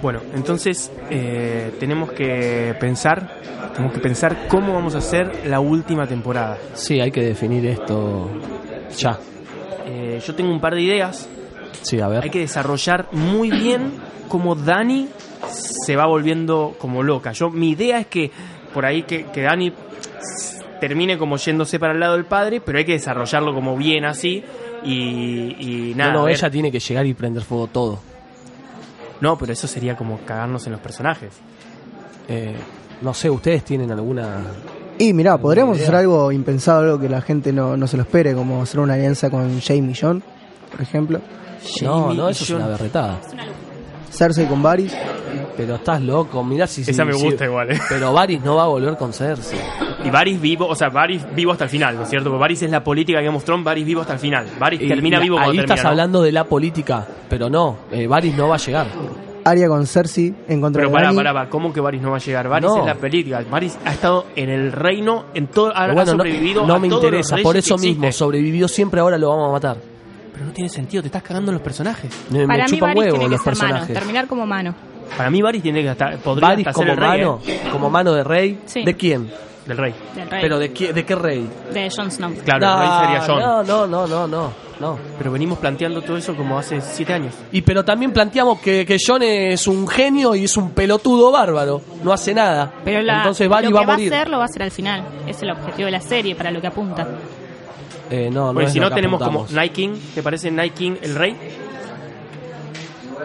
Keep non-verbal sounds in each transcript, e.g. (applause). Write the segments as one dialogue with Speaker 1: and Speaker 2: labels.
Speaker 1: Bueno, entonces eh, tenemos que pensar, tenemos que pensar cómo vamos a hacer la última temporada.
Speaker 2: Sí, hay que definir esto ya.
Speaker 1: Eh, yo tengo un par de ideas.
Speaker 2: Sí, a ver.
Speaker 1: Hay que desarrollar muy bien cómo Dani se va volviendo como loca. Yo mi idea es que por ahí que, que Dani termine como yéndose para el lado del padre, pero hay que desarrollarlo como bien así y, y nada.
Speaker 2: no, ella tiene que llegar y prender fuego todo.
Speaker 1: No, pero eso sería como cagarnos en los personajes.
Speaker 2: Eh, no sé, ¿ustedes tienen alguna...?
Speaker 3: Y mirá, podríamos
Speaker 2: idea.
Speaker 3: hacer algo impensado, algo que la gente no, no se lo espere, como hacer una alianza con Jamie John, por ejemplo.
Speaker 2: No,
Speaker 1: Jamie
Speaker 2: no,
Speaker 1: y
Speaker 2: eso es una berretada.
Speaker 3: Cersei con Varys.
Speaker 2: Pero estás loco, mirá si... si-
Speaker 1: Esa me
Speaker 2: si-
Speaker 1: gusta igual, eh.
Speaker 2: Pero Varys no va a volver con Cersei.
Speaker 1: Y Varys vivo, o sea, Varys vivo hasta el final, ¿no es cierto? Porque Varys es la política que Game of Thrones, Varys vivo hasta el final. Varys
Speaker 2: Y-
Speaker 1: termina
Speaker 2: y
Speaker 1: vivo
Speaker 2: Ahí
Speaker 1: cuando
Speaker 2: estás
Speaker 1: termina, ¿no?
Speaker 2: hablando de la política, pero no, eh, Varys no va a llegar.
Speaker 3: Arya con Cersei en contra
Speaker 1: Pero
Speaker 3: de
Speaker 1: pará, pará, pará, ¿cómo que Varys no va a llegar? Varys
Speaker 2: No.
Speaker 1: es la política. Varys ha estado en el reino, en todo, ha, ha
Speaker 2: bueno, no,
Speaker 1: sobrevivido
Speaker 2: no
Speaker 1: a
Speaker 2: me
Speaker 1: todos
Speaker 2: interesa, por eso mismo,
Speaker 1: existen.
Speaker 2: sobrevivió siempre, ahora lo vamos a matar.
Speaker 1: Pero no tiene sentido, te estás cagando en los personajes.
Speaker 2: Me, me
Speaker 4: Para mí Varys
Speaker 2: huevo
Speaker 4: tiene
Speaker 2: los
Speaker 4: que ser mano,
Speaker 2: personajes.
Speaker 4: terminar como mano.
Speaker 1: Para mí Varys tiene que estar, podría
Speaker 2: Varys
Speaker 1: hasta ser
Speaker 2: como
Speaker 1: el rey,
Speaker 2: mano,
Speaker 1: ¿eh?
Speaker 2: como mano de rey.
Speaker 4: Sí.
Speaker 2: ¿De quién?
Speaker 1: Del rey.
Speaker 4: Del rey.
Speaker 2: ¿Pero de, qué, de qué rey?
Speaker 4: de Jon Snow.
Speaker 1: Claro,
Speaker 2: no,
Speaker 1: el rey sería Jon.
Speaker 2: No, no, no, no, no, no.
Speaker 1: Pero venimos planteando todo eso como hace siete años.
Speaker 2: Y pero también planteamos que, que Jon es un genio y es un pelotudo bárbaro. No hace nada.
Speaker 4: Pero la,
Speaker 2: Entonces Varys
Speaker 4: lo
Speaker 2: va
Speaker 4: que
Speaker 2: a morir.
Speaker 4: va a hacer lo va a hacer al final. Es el objetivo de la serie, para lo que apunta.
Speaker 2: Eh, no, no
Speaker 1: Porque si no tenemos
Speaker 2: apuntamos.
Speaker 1: como Night King, ¿te parece Night King el rey?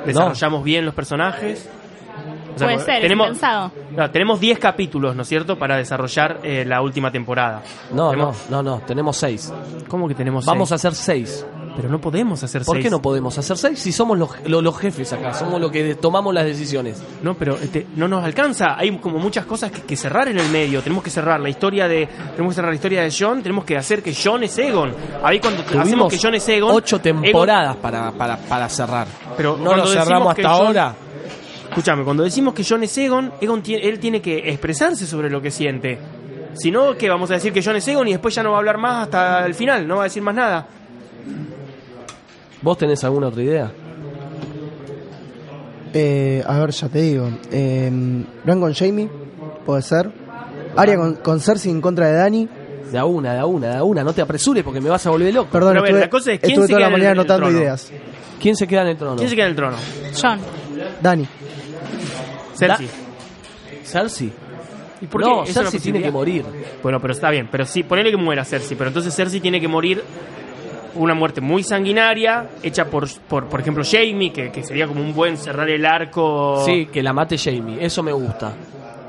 Speaker 1: Desarrollamos bien los personajes. O sea,
Speaker 4: Puede ser,
Speaker 1: tenemos,
Speaker 4: es pensado.
Speaker 1: Claro, tenemos 10 capítulos, ¿no es cierto?, para desarrollar eh, la última temporada.
Speaker 2: No, no,
Speaker 1: Tenemos-
Speaker 2: no, no, tenemos seis.
Speaker 1: ¿Cómo que tenemos
Speaker 2: Vamos a hacer seis.
Speaker 1: Pero no podemos hacer
Speaker 2: ¿Por
Speaker 1: seis.
Speaker 2: qué no podemos hacer seis si somos los, los, los jefes acá? Somos los que tomamos las decisiones.
Speaker 1: No, pero este, no nos alcanza. Hay como muchas cosas que, que cerrar en el medio. Tenemos que cerrar la historia de, tenemos que cerrar la historia de John. Tenemos que hacer que John es Egon. Ahí cuando hacemos que John es Egon,
Speaker 2: ocho
Speaker 1: Egon-
Speaker 2: temporadas para, para, para cerrar.
Speaker 1: pero
Speaker 2: No lo cerramos hasta ahora.
Speaker 1: Escúchame, cuando decimos que John es Egon, Egon tiene, él tiene que expresarse sobre lo que siente. Si no, que vamos a decir que John es Egon y después ya no va a hablar más hasta el final, no va a decir más nada.
Speaker 2: ¿Vos tenés alguna otra idea?
Speaker 3: Eh, a ver, ya te digo. Eh, Bran con Jamie, puede ser. Arya con, con Cersei en contra de Dani.
Speaker 2: De a una, de a una, de a una. No te apresures porque me vas a volver loco.
Speaker 3: Perdón, estuve,
Speaker 1: la cosa es, ¿quién
Speaker 3: estuve
Speaker 1: se
Speaker 3: toda
Speaker 1: queda
Speaker 3: la
Speaker 1: en
Speaker 3: mañana
Speaker 1: el- el
Speaker 3: anotando
Speaker 1: trono?
Speaker 3: ideas.
Speaker 2: ¿Quién se queda en el trono?
Speaker 1: ¿Quién se queda en el trono?
Speaker 4: John.
Speaker 3: Dani.
Speaker 1: Cersei.
Speaker 2: Cersei.
Speaker 1: ¿Y por qué?
Speaker 2: No,
Speaker 1: ¿Es una
Speaker 2: Cersei tiene que morir.
Speaker 1: Bueno, pero está bien. Pero sí, ponele que muera Cersei. Pero entonces Cersei tiene que morir una muerte muy sanguinaria, hecha por, por, por ejemplo, Jamie, que, que sería como un buen cerrar el arco.
Speaker 2: Sí, que la mate Jamie. Eso me gusta.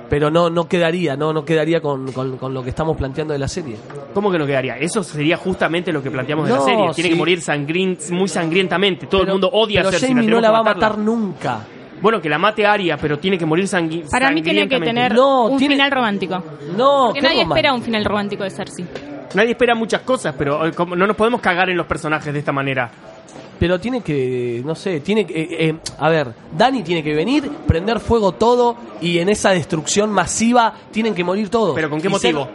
Speaker 2: Pero no, no quedaría, no, no quedaría con, con- con lo que estamos planteando de la serie.
Speaker 1: ¿Cómo que no quedaría? Eso sería justamente lo que planteamos de la serie. Tiene
Speaker 2: sí.
Speaker 1: que morir sangrin- muy sangrientamente. Todo el mundo odia
Speaker 2: pero
Speaker 1: a Cersei.
Speaker 2: Jamie no la va a
Speaker 1: matarla.
Speaker 2: matar nunca.
Speaker 1: Bueno, que la mate Arya, pero tiene que morir sangri
Speaker 4: Para mí tiene que tener
Speaker 2: No,
Speaker 4: un
Speaker 2: tiene-
Speaker 4: final romántico.
Speaker 2: No,
Speaker 4: Porque nadie
Speaker 2: romántico.
Speaker 4: espera un final romántico de Cersei.
Speaker 1: Nadie espera muchas cosas, pero eh, no nos podemos cagar en los personajes de esta manera.
Speaker 2: Pero tiene que, no sé, tiene que, eh, eh, a ver, Dani tiene que venir, prender fuego todo y en esa destrucción masiva tienen que morir todos.
Speaker 1: ¿Pero con qué
Speaker 2: Y
Speaker 1: motivo? ¿Con,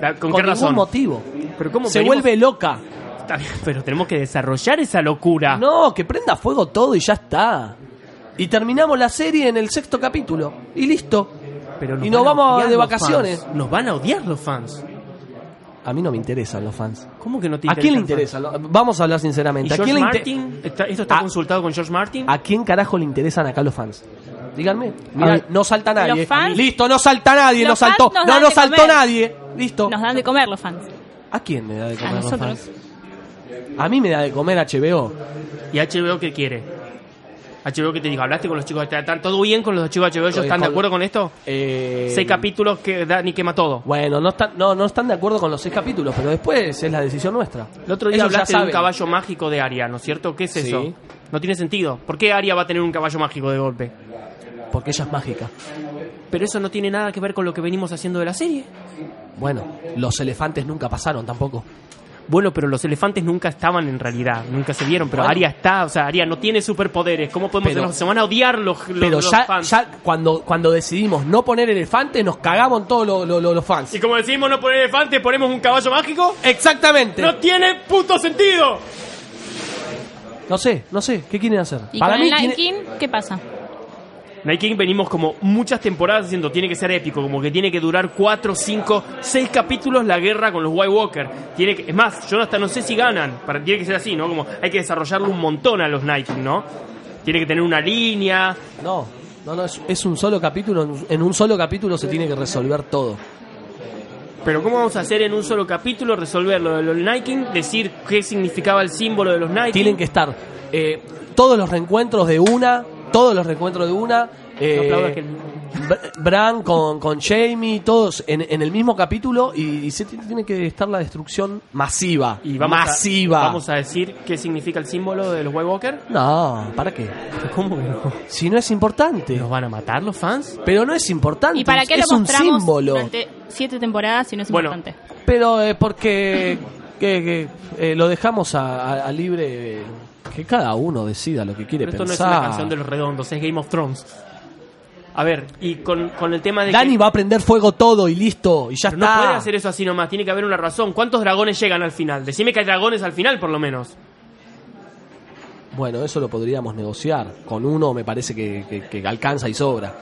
Speaker 2: con
Speaker 1: qué
Speaker 2: ningún
Speaker 1: razón?
Speaker 2: motivo.
Speaker 1: ¿Pero cómo
Speaker 2: Se
Speaker 1: venimos-
Speaker 2: vuelve loca.
Speaker 1: Está bien, pero tenemos que desarrollar esa locura.
Speaker 2: No, que prenda fuego todo y ya está. Y terminamos la serie en el sexto capítulo. Y listo.
Speaker 1: Pero
Speaker 2: y nos
Speaker 1: a
Speaker 2: vamos de vacaciones.
Speaker 1: fans. Nos van a odiar los fans.
Speaker 2: A mí no me interesan los fans.
Speaker 1: ¿Cómo que no te
Speaker 2: ¿A quién le
Speaker 1: interesan
Speaker 2: interesa? Vamos a hablar
Speaker 1: fans? ¿Y
Speaker 2: sinceramente. ¿A
Speaker 1: George
Speaker 2: quién,
Speaker 1: Martin? ¿Está- ¿Esto está
Speaker 2: Ah.
Speaker 1: consultado con George Martin?
Speaker 2: ¿A quién carajo le interesan acá los fans? Díganme.
Speaker 3: Ay.
Speaker 2: no salta nadie.
Speaker 4: Los fans-
Speaker 2: Listo, no salta nadie, no
Speaker 4: Los
Speaker 2: saltó.
Speaker 4: fans nos
Speaker 2: No, no saltó
Speaker 4: comer.
Speaker 2: nadie. Listo.
Speaker 4: Nos dan de comer los fans.
Speaker 2: ¿A quién me da de
Speaker 4: A
Speaker 2: comer los
Speaker 4: nosotros.
Speaker 2: fans? A mí me da de comer HBO.
Speaker 1: ¿Y HBO qué quiere? HBO que te dijo, hablaste con los chicos, ¿están todo bien con los chicos de HBO? ¿Ellos están de acuerdo con esto?
Speaker 2: Eh,
Speaker 1: Seis capítulos que Dani quema todo.
Speaker 2: Bueno, no están, no, no están de acuerdo con los seis capítulos, pero después es la decisión nuestra.
Speaker 1: El otro día
Speaker 2: Ellos
Speaker 1: hablaste de un caballo mágico de Aria, ¿no es cierto? ¿Qué es
Speaker 2: Sí.
Speaker 1: eso? No tiene sentido. ¿Por qué Aria va a tener un caballo mágico de golpe?
Speaker 2: Porque ella es mágica.
Speaker 1: Pero eso no tiene nada que ver con lo que venimos haciendo de la serie.
Speaker 2: Bueno, los elefantes nunca pasaron tampoco.
Speaker 1: Bueno, pero los elefantes nunca estaban en realidad, nunca se vieron, pero
Speaker 2: Bueno.
Speaker 1: Aria está, o sea, Aria no tiene superpoderes. ¿Cómo podemos
Speaker 2: Pero-
Speaker 1: se van a odiar los, los-
Speaker 2: Pero
Speaker 1: los
Speaker 2: ya,
Speaker 1: fans?
Speaker 2: ya cuando, cuando decidimos no poner elefantes, nos cagamos en todos lo- lo- lo- los fans.
Speaker 1: Y como decimos no poner elefante, ponemos un caballo mágico.
Speaker 2: Exactamente.
Speaker 1: ¡No tiene puto sentido!
Speaker 2: No sé, no sé, ¿qué quieren hacer?
Speaker 4: ¿Y
Speaker 2: Para
Speaker 4: con
Speaker 2: mí
Speaker 4: el Night
Speaker 2: tiene-
Speaker 4: King qué pasa?
Speaker 1: Night King venimos como muchas temporadas diciendo tiene que ser épico, como que tiene que durar 4, 5, 6 capítulos la guerra con los White Walker. Tiene que, es más, yo hasta no sé si ganan, para, tiene que ser así, ¿no? Como hay que desarrollarlo un montón a los Night King, ¿no? Tiene que tener una línea.
Speaker 2: No, no, no, es, es un solo capítulo. en- un solo capítulo se tiene que resolver todo.
Speaker 1: Pero ¿cómo vamos a hacer en un solo capítulo resolver lo de los Night King? Decir qué significaba el símbolo de los Night
Speaker 2: Tienen que estar eh, todos los reencuentros de una, todos los reencuentros de una. eh,
Speaker 1: No aplaudas que el-
Speaker 2: Br- Bran con, con Jamie, todos en, en el mismo capítulo y, y se tiene que estar la destrucción masiva.
Speaker 1: Y vamos
Speaker 2: masiva.
Speaker 1: A, vamos a decir qué significa el símbolo de los White Walker.
Speaker 2: No, ¿para qué? (laughs)
Speaker 1: ¿Cómo que no?
Speaker 2: Si no es importante.
Speaker 1: ¿Los van a matar los fans?
Speaker 2: Pero no es importante.
Speaker 4: ¿Y para qué
Speaker 2: es
Speaker 4: lo
Speaker 2: un
Speaker 4: mostramos
Speaker 2: símbolo.
Speaker 4: durante siete temporadas si no es
Speaker 1: Bueno,
Speaker 4: importante?
Speaker 2: Pero eh, porque que, que, eh, lo dejamos a, a- a libre eh, que cada uno decida lo que quiere
Speaker 1: Pero esto no es una canción de los redondos, es Game of Thrones. A ver, y con, con el tema de
Speaker 2: Dani
Speaker 1: que
Speaker 2: va a prender fuego todo y listo y ya
Speaker 1: pero
Speaker 2: está.
Speaker 1: no puede hacer eso así nomás, tiene que haber una razón. ¿Cuántos dragones llegan al final? Decime que hay dragones al final, por lo menos.
Speaker 2: Bueno, eso lo podríamos negociar. Con uno me parece que, que- que alcanza y sobra.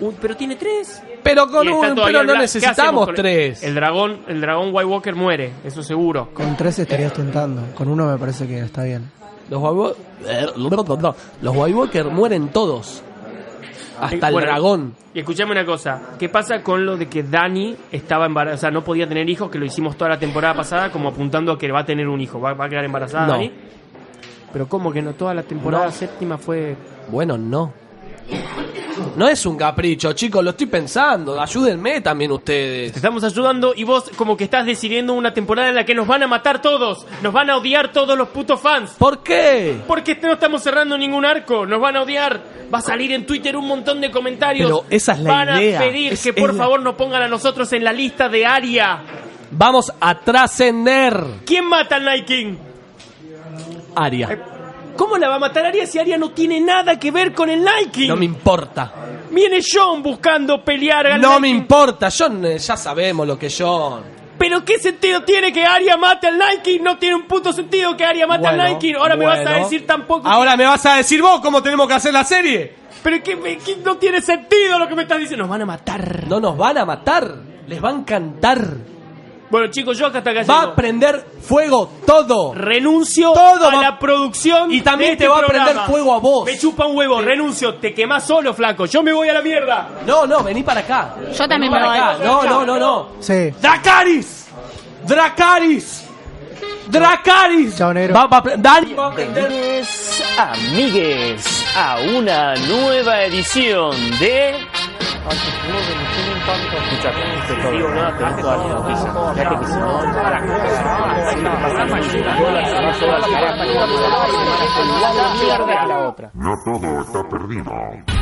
Speaker 1: Uy, pero tiene tres.
Speaker 2: Pero con uno, pero no
Speaker 1: Black. ¿Qué hacemos
Speaker 2: necesitamos tres.
Speaker 1: El dragón, el dragón White Walker muere, eso seguro.
Speaker 3: Con tres estarías tentando. Con uno me parece que está bien.
Speaker 2: Los White Walker, los White Walker mueren todos. Hasta el
Speaker 1: Bueno,
Speaker 2: dragón.
Speaker 1: Y escuchame una cosa, ¿qué pasa con lo de que Dani estaba embarazada, o sea, no podía tener hijos, que lo hicimos toda la temporada pasada, como apuntando a que va a tener un hijo, va, va a quedar embarazada
Speaker 2: No.
Speaker 1: Dani? Pero ¿cómo que no? Toda la temporada
Speaker 2: No.
Speaker 1: séptima fue...
Speaker 2: Bueno, no. No es un capricho, chicos, lo estoy pensando. Ayúdenme también
Speaker 1: Te
Speaker 2: ustedes.
Speaker 1: estamos ayudando y vos como que estás decidiendo una temporada en la que nos van a matar todos, nos van a odiar todos los putos fans.
Speaker 2: ¿Por qué?
Speaker 1: Porque no estamos cerrando ningún arco, nos van a odiar. Va a salir en Twitter un montón de comentarios.
Speaker 2: Pero esa es la
Speaker 1: van
Speaker 2: idea.
Speaker 1: a pedir
Speaker 2: Es-
Speaker 1: que por
Speaker 2: la-
Speaker 1: favor nos pongan a nosotros en la lista de Aria.
Speaker 2: Vamos a trascender.
Speaker 1: ¿Quién mata al Night King?
Speaker 2: Aria.
Speaker 1: ¿Cómo la va a matar Aria si Aria no tiene nada que ver con el King?
Speaker 2: No me importa.
Speaker 1: Viene John buscando pelear al
Speaker 2: No me importa. John, eh, ya sabemos lo que John.
Speaker 1: Pero ¿qué sentido tiene que Aria mate al King? No tiene un puto sentido que Aria mate al
Speaker 2: Bueno,
Speaker 1: King. Ahora me vas a
Speaker 2: bueno.
Speaker 1: decir tampoco...
Speaker 2: Ahora me vas a decir vos cómo tenemos que hacer la serie.
Speaker 1: Pero que, que no tiene sentido lo que me estás diciendo. Nos van a matar.
Speaker 2: No nos van a matar. Les va a encantar.
Speaker 1: Bueno, chicos, yo acá hasta acá
Speaker 2: Va
Speaker 1: llego.
Speaker 2: a prender fuego todo.
Speaker 1: Renuncio
Speaker 2: Todo
Speaker 1: a
Speaker 2: va-
Speaker 1: la producción
Speaker 2: Y también
Speaker 1: de
Speaker 2: te
Speaker 1: este
Speaker 2: va a
Speaker 1: programa.
Speaker 2: prender fuego a vos.
Speaker 1: Me chupa un huevo, renuncio. Te quemás solo, flaco. Yo me voy a la mierda.
Speaker 2: No, no, vení para acá.
Speaker 4: Yo también me
Speaker 2: Para
Speaker 4: voy.
Speaker 2: acá. No, no, no, no.
Speaker 3: Sí.
Speaker 2: ¡Dracaris! ¡Dracaris! ¡Dracaris!
Speaker 3: Chao, negro.
Speaker 2: Va, va a pre- Dani va a prender.
Speaker 5: Bienvenidos, amigues, a una nueva edición de...
Speaker 6: No todo está perdido.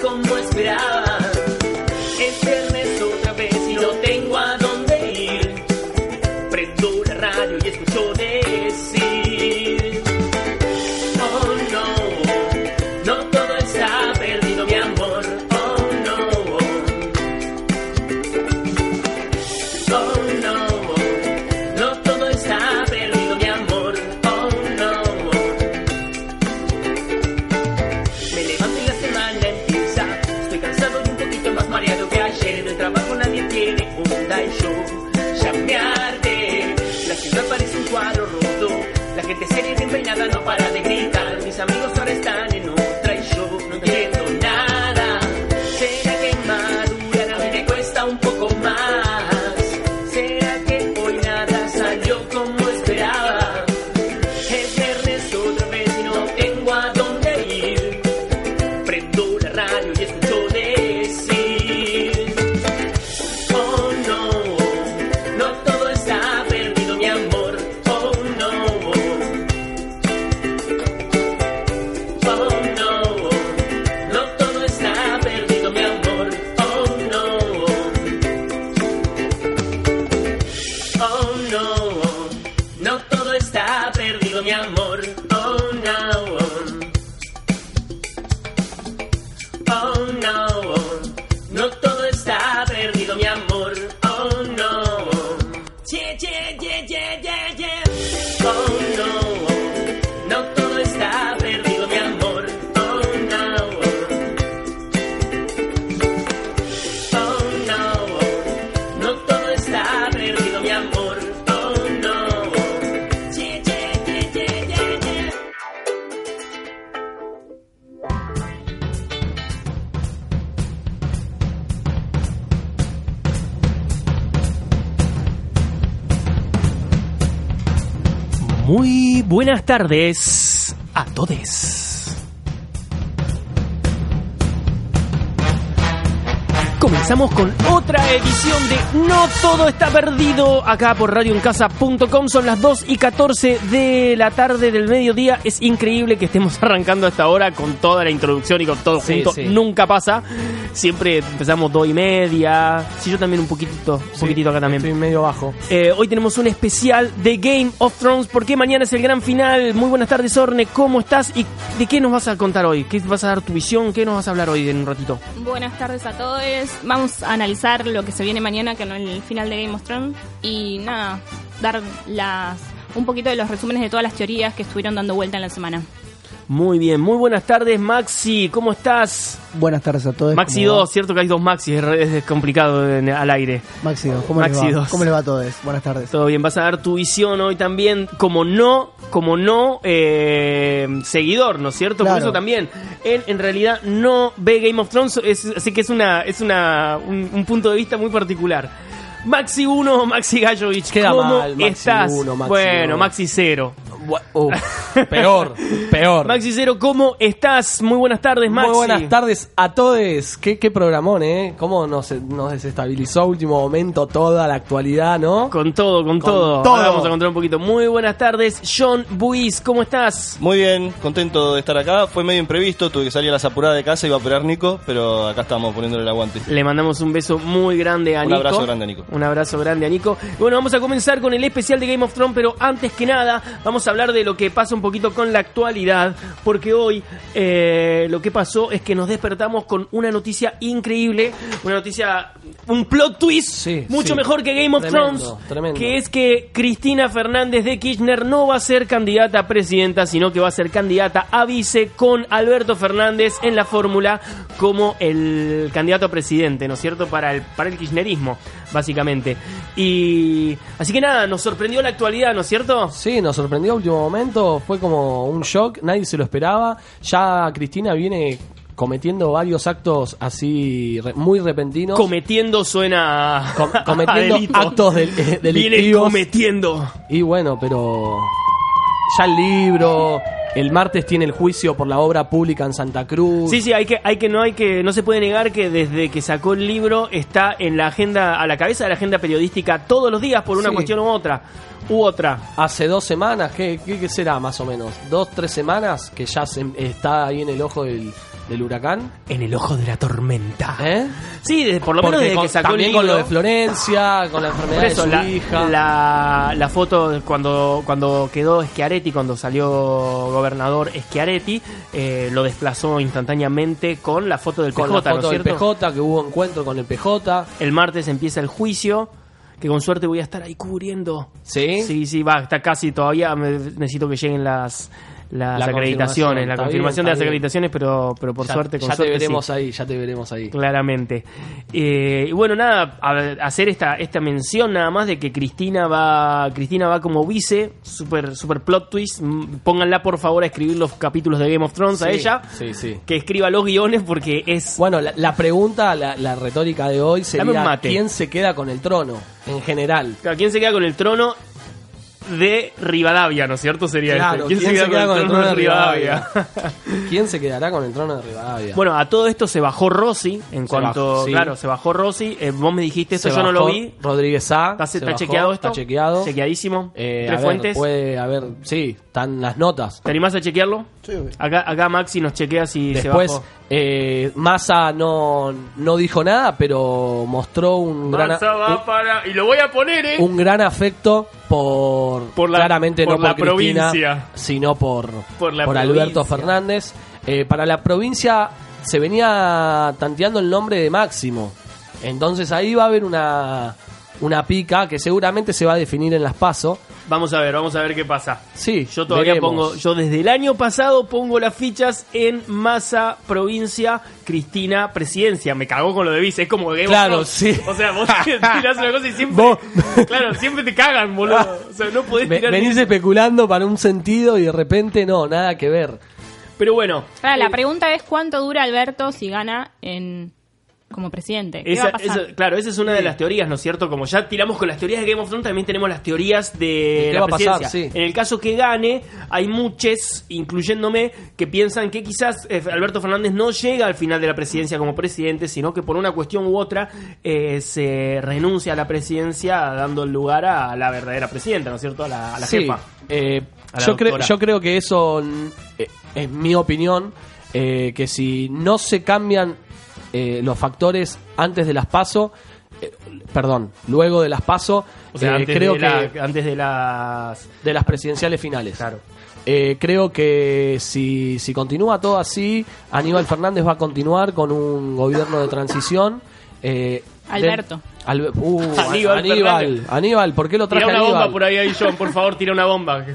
Speaker 5: Como esperaba?
Speaker 1: Muy buenas tardes a todos. Comenzamos con otra edición de No Todo Está Perdido acá por radioencasa.com. Son las 2 y 14 de la tarde del mediodía. Es increíble que estemos (laughs) arrancando a esta hora con toda la introducción y con todo
Speaker 2: Sí,
Speaker 1: junto.
Speaker 2: sí.
Speaker 1: Nunca pasa. Siempre empezamos 2 y media. Sí, yo también un poquitito, un poquitito acá también.
Speaker 2: Estoy medio bajo.
Speaker 1: Eh, hoy tenemos un especial de Game of Thrones porque mañana es el gran final. Muy buenas tardes, Orne. ¿Cómo estás? ¿Y de qué nos vas a contar hoy? ¿Qué vas a dar tu visión? ¿Qué nos vas a hablar hoy en un ratito?
Speaker 4: Buenas tardes a todos. Vamos a analizar lo que se viene mañana con el final de Game of Thrones y nada, dar las un poquito de los resúmenes de todas las teorías que estuvieron dando vuelta en la semana.
Speaker 1: Muy bien, muy buenas tardes, Maxi. ¿Cómo estás?
Speaker 3: Buenas tardes a todos.
Speaker 1: Maxi
Speaker 3: ¿cómo va?
Speaker 1: 2, cierto que hay dos Maxi, es, complicado en- al aire.
Speaker 3: Maxi 2, ¿cómo
Speaker 1: Maxi
Speaker 3: les va?
Speaker 1: dos.
Speaker 3: ¿Cómo les va a todos? Buenas tardes.
Speaker 1: Todo bien, vas a dar tu visión hoy también como no, como no eh, seguidor, ¿no es cierto? Por
Speaker 3: Claro.
Speaker 1: eso también él en realidad no ve Game of Thrones, es- así que es una, es una, un, un punto de vista muy particular. Maxi 1, Maxi Gallovich,
Speaker 2: Queda
Speaker 1: ¿cómo
Speaker 2: mal, Maxi
Speaker 1: estás?
Speaker 2: uno, Maxi
Speaker 1: bueno. Maxi 0.
Speaker 2: Uf, peor, peor.
Speaker 1: Maxi 0, ¿cómo estás? Muy buenas tardes, Maxi.
Speaker 2: Muy buenas tardes a todos. Qué, qué programón, ¿eh? Cómo nos, nos desestabilizó último momento toda la actualidad, ¿no?
Speaker 1: Con todo, con,
Speaker 2: Con
Speaker 1: todo.
Speaker 2: todo.
Speaker 1: Ahora vamos a contar un poquito. Muy buenas tardes, John Buis, ¿cómo estás?
Speaker 7: Muy bien, contento de estar acá. Fue medio imprevisto, tuve que salir a las apuradas de casa, iba a operar Nico, pero acá estamos poniéndole el aguante.
Speaker 1: Le mandamos un beso muy grande a
Speaker 7: Un
Speaker 1: Nico.
Speaker 7: abrazo grande a Nico.
Speaker 1: Un abrazo grande a Nico. Bueno, vamos a comenzar con el especial de Game of Thrones, pero antes que nada, vamos a hablar de lo que pasa un poquito con la actualidad, porque hoy eh, lo que pasó es que nos despertamos con una noticia increíble, una noticia, un plot twist
Speaker 2: Sí,
Speaker 1: mucho
Speaker 2: sí.
Speaker 1: mejor que Game of
Speaker 2: Tremendo,
Speaker 1: Thrones,
Speaker 2: tremendo.
Speaker 1: que es que Cristina Fernández de Kirchner no va a ser candidata a presidenta, sino que va a ser candidata a vice con Alberto Fernández en la fórmula como el candidato a presidente, ¿no es cierto? Para el, para el kirchnerismo, básicamente. Y así que nada, nos sorprendió la actualidad, ¿no es cierto?
Speaker 2: Sí, nos sorprendió a último momento, fue como un shock, nadie se lo esperaba. Ya Cristina viene cometiendo varios actos así re- muy repentinos.
Speaker 1: Cometiendo suena
Speaker 2: Com- cometiendo (laughs) actos del- eh,
Speaker 1: Viene
Speaker 2: delictivos.
Speaker 1: cometiendo.
Speaker 2: Y bueno, pero ya el libro, el martes tiene el juicio por la obra pública en Santa Cruz.
Speaker 1: Sí, sí, hay que, hay que, no hay que, no se puede negar que desde que sacó el libro está en la agenda, a la cabeza de la agenda periodística todos los días por una
Speaker 2: Sí.
Speaker 1: cuestión u otra, u otra.
Speaker 2: Hace dos semanas, ¿qué, qué, qué será más o menos? Dos, tres semanas que ya se- está ahí en el ojo del, del huracán.
Speaker 1: En el ojo de la tormenta.
Speaker 2: ¿Eh?
Speaker 1: Sí, por lo menos desde
Speaker 2: con-
Speaker 1: que sacó el
Speaker 2: también
Speaker 1: libro.
Speaker 2: con lo de Florencia, con la enfermedad
Speaker 1: eso,
Speaker 2: de su
Speaker 1: la,
Speaker 2: hija.
Speaker 1: la, la foto cuando, cuando quedó Schiaretti, cuando salió gobernador Schiaretti, eh, lo desplazó instantáneamente con la foto del
Speaker 2: con
Speaker 1: PJ,
Speaker 2: la foto
Speaker 1: ¿no es
Speaker 2: del? PJ, que hubo encuentro con el PJ.
Speaker 1: El martes empieza el juicio, que con suerte voy a estar ahí cubriendo.
Speaker 2: ¿Sí?
Speaker 1: Sí, sí, va, está casi todavía. me- necesito que lleguen las las
Speaker 2: La
Speaker 1: acreditaciones, la confirmación
Speaker 2: bien,
Speaker 1: de las
Speaker 2: bien.
Speaker 1: acreditaciones, pero, pero por
Speaker 2: ya,
Speaker 1: suerte, con
Speaker 2: ya
Speaker 1: suerte
Speaker 2: te
Speaker 1: sí.
Speaker 2: veremos ahí, ya te veremos ahí.
Speaker 1: Claramente. Eh, y bueno, nada, a- hacer esta, esta mención nada más de que Cristina va Cristina va como vice, super, super plot twist. Pónganla por favor a escribir los capítulos de Game of Thrones a ella.
Speaker 2: Sí, sí.
Speaker 1: Que escriba los guiones porque es...
Speaker 2: Bueno, la, la pregunta, la, la retórica de hoy sería. ¿quién se queda con el trono en general?
Speaker 1: ¿Quién se queda con el trono de Rivadavia, no es cierto? Sería
Speaker 2: Claro,
Speaker 1: este. ¿Quién, se queda, con el trono de Rivadavia? (laughs)
Speaker 2: ¿Quién se quedará con el trono de Rivadavia?
Speaker 1: bueno, a todo esto se bajó Rossi. En
Speaker 2: Se
Speaker 1: cuanto,
Speaker 2: bajó, sí.
Speaker 1: claro, se bajó Rossi. Eh, vos me dijiste esto,
Speaker 2: Se
Speaker 1: yo no lo vi.
Speaker 2: Rodríguez A.
Speaker 1: ¿Está,
Speaker 2: se
Speaker 1: está
Speaker 2: bajó,
Speaker 1: chequeado esto?
Speaker 2: Está chequeado.
Speaker 1: Chequeadísimo.
Speaker 2: Eh,
Speaker 1: Tres
Speaker 2: a ver,
Speaker 1: fuentes.
Speaker 2: Puede haber, sí, están las notas.
Speaker 1: ¿Te animás a chequearlo?
Speaker 3: Sí.
Speaker 1: Acá, acá Maxi nos chequea si
Speaker 2: Después,
Speaker 1: se bajó.
Speaker 2: eh, Massa no, no dijo nada, pero mostró un gran,
Speaker 1: Massa va para... Y lo voy a poner, ¿eh?
Speaker 2: un gran afecto por,
Speaker 1: Por la-
Speaker 2: claramente
Speaker 1: por
Speaker 2: no
Speaker 1: la
Speaker 2: por Cristina,
Speaker 1: provincia.
Speaker 2: sino por,
Speaker 1: Por la
Speaker 2: Alberto. Fernández. Eh, para la provincia se venía tanteando el nombre de Máximo. Entonces ahí va a haber una, una pica que seguramente se va a definir en las PASO.
Speaker 1: Vamos a ver, vamos a ver qué pasa.
Speaker 2: Sí,
Speaker 1: Yo todavía
Speaker 2: veremos.
Speaker 1: pongo, yo desde el año pasado pongo las fichas en Massa, provincia, Cristina, presidencia. Me cagó con lo de vice, es como Game
Speaker 2: Claro, sí.
Speaker 1: O sea, vos (laughs) tirás una cosa y siempre. (laughs)
Speaker 2: Vos-
Speaker 1: Claro, siempre te cagan, boludo. O sea, no podés tirar.
Speaker 2: venís especulando para un sentido y de repente no, nada que ver.
Speaker 1: Pero bueno.
Speaker 4: Ahora,
Speaker 1: eh,
Speaker 4: la pregunta es cuánto dura Alberto si gana en como presidente. ¿Qué
Speaker 1: Esa-
Speaker 4: va a pasar?
Speaker 1: esa- claro, esa es una de las teorías, ¿no es cierto? Como ya tiramos con las teorías de Game of Thrones, también tenemos las teorías de
Speaker 2: ¿De qué
Speaker 1: la
Speaker 2: va a pasar?
Speaker 1: presidencia.
Speaker 2: Sí.
Speaker 1: En el caso que gane, hay muchos, incluyéndome, que piensan que quizás eh, Alberto Fernández no llega al final de la presidencia como presidente, sino que por una cuestión u otra eh, se renuncia a la presidencia dando el lugar a la verdadera presidenta, ¿no es cierto? A la, a la
Speaker 2: Sí,
Speaker 1: jefa.
Speaker 2: eh,
Speaker 1: A la
Speaker 2: yo, creo, yo creo que eso eh, es mi opinión, eh, que si no se cambian eh, los factores antes de las paso, eh, perdón, luego de las paso,
Speaker 1: O sea,
Speaker 2: eh,
Speaker 1: antes,
Speaker 2: creo
Speaker 1: de la-
Speaker 2: que
Speaker 1: antes de las...
Speaker 2: de las presidenciales finales.
Speaker 1: Claro.
Speaker 2: Eh, creo que si, si continúa todo así, Aníbal Fernández va a continuar con un gobierno de transición. eh,
Speaker 4: Alberto.
Speaker 2: de- uh, (laughs)
Speaker 1: Aníbal
Speaker 2: Aníbal, ¿por qué lo traje
Speaker 1: Tira una
Speaker 2: Aníbal?
Speaker 1: bomba por ahí, ahí, John, por favor, tira una bomba. (laughs)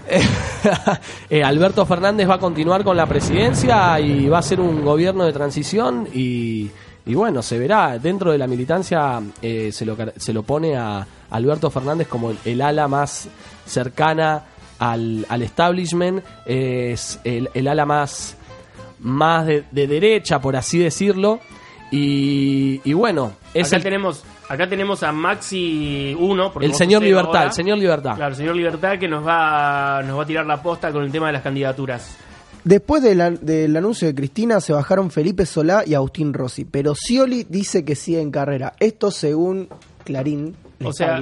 Speaker 2: Eh, Alberto Fernández va a continuar con la presidencia y va a ser un gobierno de transición y, y bueno, se verá. Dentro de la militancia eh, se, lo, se lo pone a Alberto Fernández como el, el ala más cercana al, al establishment, es el, el ala más, más de, de derecha, por así decirlo. Y, y bueno, es
Speaker 1: acá
Speaker 2: el,
Speaker 1: tenemos acá tenemos a Maxi 1
Speaker 2: el señor Libertad, el señor Libertad.
Speaker 1: Claro, el señor Libertad que nos va nos va a tirar la posta con el tema de las candidaturas.
Speaker 3: Después de la- del anuncio de Cristina se bajaron Felipe Solá y Agustín Rossi, pero Scioli dice que sigue en carrera. Esto según Clarín.
Speaker 1: O sea.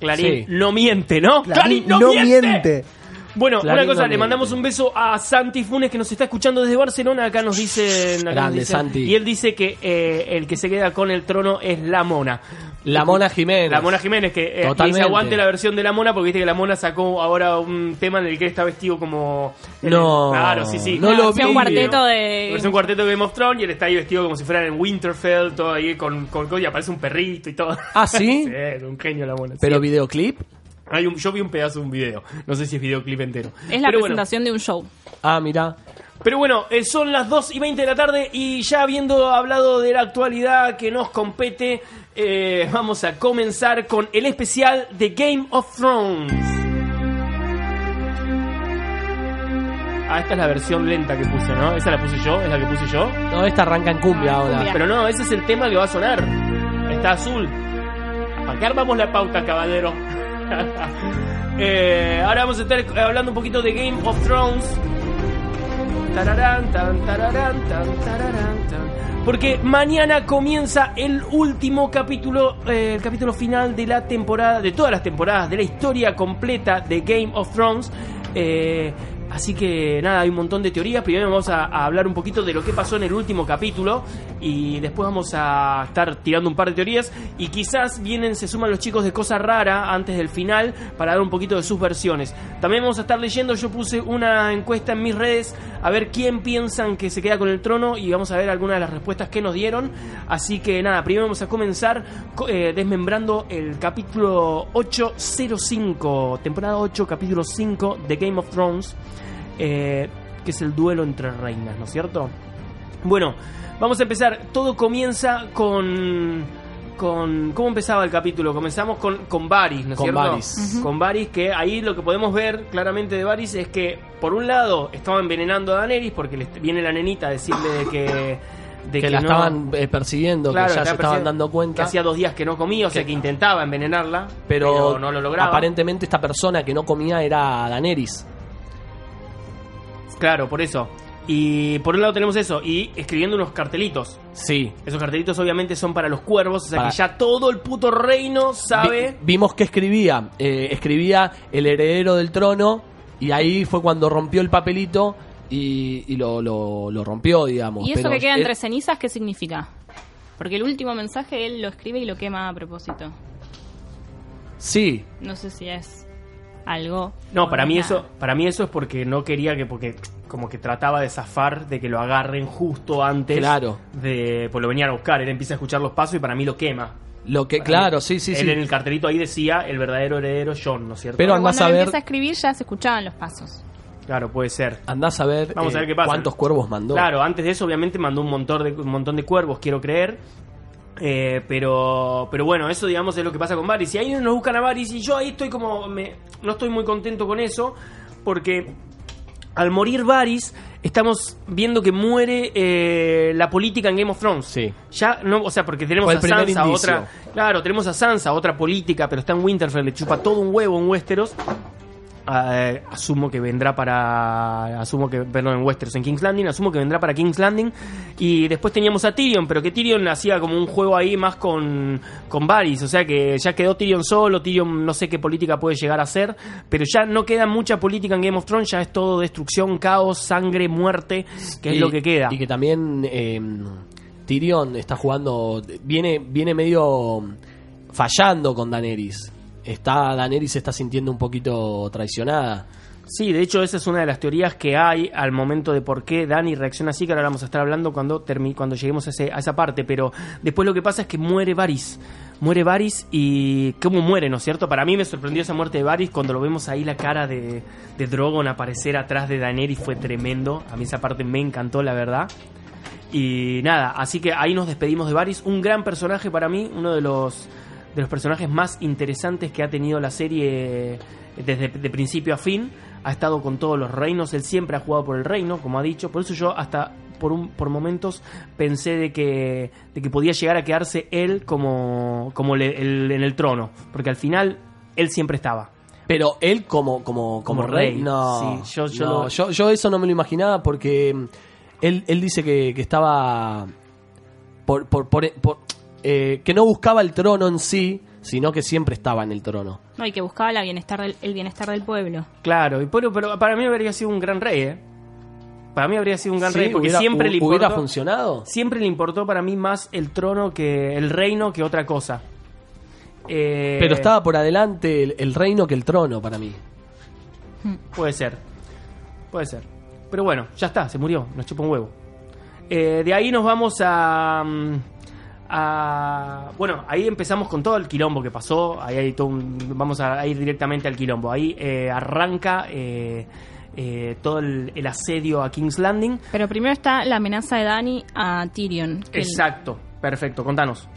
Speaker 1: Clarín
Speaker 2: Sí.
Speaker 1: no miente, ¿no?
Speaker 3: Clarín
Speaker 1: Clarín,
Speaker 3: no miente.
Speaker 1: Bueno,
Speaker 2: Clarín
Speaker 1: una cosa, le mandamos un beso a Santi Funes que nos está escuchando desde Barcelona. Acá nos dicen. acá nos
Speaker 2: Grande,
Speaker 1: dicen-
Speaker 2: Santi.
Speaker 1: Y él dice que eh, el que se queda con el trono es la mona.
Speaker 2: La Mona Jiménez.
Speaker 1: La Mona Jiménez, que eh,
Speaker 2: Totalmente.
Speaker 1: dice aguante la versión de la Mona, porque viste que la Mona sacó ahora un tema en el que él está vestido como.
Speaker 2: No.
Speaker 1: Claro, sí, sí.
Speaker 2: No lo vi.
Speaker 4: cuarteto de...
Speaker 1: Es un cuarteto de Game of Thrones y él está ahí vestido como si fuera en Winterfell, todo ahí con, con, y aparece un perrito y todo.
Speaker 2: ¿Ah, sí? (laughs)
Speaker 1: sí, es un genio la mona.
Speaker 2: Pero
Speaker 1: sí.
Speaker 2: videoclip.
Speaker 1: Hay un, yo vi un pedazo de un video. No sé si es videoclip entero.
Speaker 4: Es la
Speaker 1: Pero bueno,
Speaker 4: presentación de un show.
Speaker 2: Ah, mira.
Speaker 1: pero bueno, eh, son las 2 y 20 de la tarde y ya habiendo hablado de la actualidad que nos compete, eh, vamos a comenzar con el especial de Game of Thrones. Ah, esta es la versión lenta que puse, ¿no? Esa la puse yo, es la que puse yo.
Speaker 2: No, esta arranca en cumbia ahora.
Speaker 1: Pero no, ese es el tema que va a sonar. Está azul. ¿Para qué armamos la pauta, caballero? (laughs) Eh, ahora vamos a estar hablando un poquito de Game of Thrones. Porque mañana comienza el último capítulo, eh, el capítulo final de la temporada, de todas las temporadas, de la historia completa de Game of Thrones. Eh, así que nada, hay un montón de teorías. Primero vamos a, hablar un poquito de lo que pasó en el último capítulo y después vamos a estar tirando un par de teorías y quizás vienen, se suman los chicos de Cosa Rara antes del final para dar un poquito de sus versiones. También vamos a estar leyendo, yo puse una encuesta en mis redes a ver quién piensan que se queda con el trono y vamos a ver algunas de las respuestas que nos dieron. Así que nada, primero vamos a comenzar co- eh, desmembrando el capítulo 805, temporada 8, capítulo 5 de Game of Thrones. Eh, que es el duelo entre reinas, ¿no es cierto? Bueno, vamos a empezar. Todo comienza con. con ¿Cómo empezaba el capítulo? Comenzamos con, con Varys, ¿no es
Speaker 2: Con
Speaker 1: cierto?
Speaker 2: Varys.
Speaker 1: Con Varys, que ahí lo que podemos ver claramente de Varys es que, por un lado, estaba envenenando a Daenerys porque le viene la nenita a decirle de que. De
Speaker 2: que, la
Speaker 1: no-
Speaker 2: estaban eh, persiguiendo,
Speaker 1: Claro,
Speaker 2: que ya se estaban dando cuenta.
Speaker 1: Que hacía dos días que no comía, o sea
Speaker 2: Que-
Speaker 1: que intentaba envenenarla,
Speaker 2: pero,
Speaker 1: pero, no lo lograba.
Speaker 2: aparentemente esta persona que no comía era Daenerys.
Speaker 1: Claro, por eso. Y por un lado tenemos eso, y escribiendo unos cartelitos.
Speaker 2: Sí.
Speaker 1: Esos cartelitos obviamente son para los cuervos, o sea
Speaker 2: Para-
Speaker 1: que ya todo el puto reino sabe.
Speaker 2: Vi- vimos que escribía. eh, escribía el heredero del trono. Y ahí fue cuando rompió el papelito. Y, y lo, lo- lo rompió, digamos.
Speaker 4: ¿Y eso
Speaker 2: Pero
Speaker 4: que queda entre cenizas qué significa? Porque el último mensaje él lo escribe y lo quema a propósito.
Speaker 2: Sí,
Speaker 4: No sé si es algo.
Speaker 1: No, para mí
Speaker 4: nada.
Speaker 1: eso, para mí eso es porque no quería que, porque como que trataba de zafar de que lo agarren justo antes
Speaker 2: Claro.
Speaker 1: de, pues lo venían a buscar, él empieza a escuchar los pasos y para mí lo quema.
Speaker 2: lo que, claro, sí, sí,
Speaker 1: Él
Speaker 2: sí.
Speaker 1: en el cartelito ahí decía el verdadero heredero John, ¿no es cierto?
Speaker 2: Pero
Speaker 4: Pero
Speaker 2: andás
Speaker 4: cuando
Speaker 2: a ver-
Speaker 4: empieza a escribir ya se escuchaban los pasos.
Speaker 1: Claro, puede ser.
Speaker 2: Andás a ver,
Speaker 1: Vamos a
Speaker 2: eh,
Speaker 1: ver qué pasa.
Speaker 2: cuántos cuervos mandó.
Speaker 1: Claro, antes de eso obviamente mandó un montón de, un montón de cuervos, quiero creer. Eh, pero pero bueno, eso digamos es lo que pasa con Varys. Y ahí nos buscan a Varys y yo ahí estoy como... Me, no estoy muy contento con eso porque al morir Varys estamos viendo que muere eh, la política en Game of Thrones.
Speaker 2: Sí.
Speaker 1: Ya no, o sea, porque tenemos a Sansa,
Speaker 2: indicio.
Speaker 1: otra... Claro, tenemos a Sansa, otra política, pero está en Winterfell, le chupa todo un huevo en Westeros. Eh, asumo que vendrá para asumo que perdón en Westeros en King's Landing asumo que vendrá para King's Landing. Y después teníamos a Tyrion pero que Tyrion hacía como un juego ahí más con con Varys. O sea que ya quedó Tyrion solo Tyrion no sé qué política puede llegar a ser pero ya no queda mucha política en Game of Thrones ya es todo destrucción caos sangre muerte que es lo que queda.
Speaker 2: Y que también eh, Tyrion está jugando, viene, viene medio fallando con Daenerys. Está, Daenerys se está sintiendo un poquito traicionada.
Speaker 1: Sí, de hecho esa es una de las teorías que hay al momento de por qué Dani reacciona así, que ahora vamos a estar hablando cuando, cuando lleguemos a, ese- esa parte, pero después lo que pasa es que muere Varys. Muere Varys y cómo muere, ¿no es cierto? Para mí me sorprendió esa muerte de Varys cuando lo vemos ahí la cara de, de Drogon aparecer atrás de Daenerys fue tremendo. A mí esa parte me encantó, la verdad. Y nada, así que ahí nos despedimos de Varys, un gran personaje para mí, uno de los de los personajes más interesantes que ha tenido la serie desde de principio a fin. Ha estado con todos los reinos, él siempre ha jugado por el reino, como ha dicho. Por eso yo hasta por un por momentos pensé de que de que podía llegar a quedarse él como como le- el- en el trono, porque al final él siempre estaba.
Speaker 2: Pero él como, como, como,
Speaker 1: Como
Speaker 2: rey,
Speaker 1: rey,
Speaker 2: no,
Speaker 1: sí, yo- yo
Speaker 2: no,
Speaker 1: lo-
Speaker 2: yo, yo eso no me lo imaginaba porque mm, él, él dice que, que estaba por, por, por- por- eh, que no buscaba el trono en sí, sino que siempre estaba en el trono.
Speaker 4: No, y que buscaba la bienestar del, el bienestar del pueblo.
Speaker 1: Claro, y pero, pero para mí habría sido un gran rey, ¿eh? Para mí habría sido un gran
Speaker 2: Sí,
Speaker 1: rey porque
Speaker 2: hubiera-
Speaker 1: siempre le importó,
Speaker 2: hubiera funcionado.
Speaker 1: siempre le importó para mí más el trono que el reino que otra cosa. Eh,
Speaker 2: Pero estaba por adelante el, el reino que el trono para mí.
Speaker 1: Puede ser. Puede ser. Pero bueno, ya está, se murió, nos chupa un huevo. Eh, de ahí nos vamos a, mm, a- Bueno, ahí empezamos con todo el quilombo que pasó. Ahí hay todo un- vamos a ir directamente al quilombo. Ahí eh, arranca eh, eh, todo el, el asedio a King's Landing.
Speaker 4: Pero primero está la amenaza de Dani a Tyrion. él-
Speaker 1: Exacto, perfecto, contanos.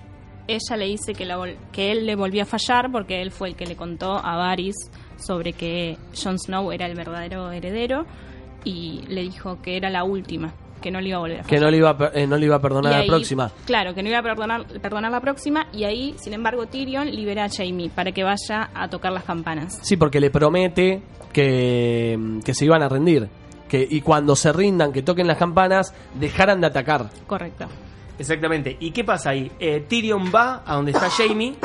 Speaker 4: ella le dice que, la que él le volvió a fallar porque él fue el que le contó a Varys sobre que Jon Snow era el verdadero heredero y le dijo que era la última, que no le iba a volver a
Speaker 2: Que no le iba a, per- eh, no le iba a perdonar la próxima.
Speaker 4: Claro, que no iba a perdonar, perdonar la próxima y ahí, sin embargo, Tyrion libera a Jaime para que vaya a tocar las campanas.
Speaker 2: Sí, porque le promete que, que se iban a rendir. Que, y cuando se rindan, que toquen las campanas, dejaran de atacar.
Speaker 4: Correcto.
Speaker 1: Exactamente. ¿Y qué pasa ahí? Eh, Tyrion va a donde está Jamie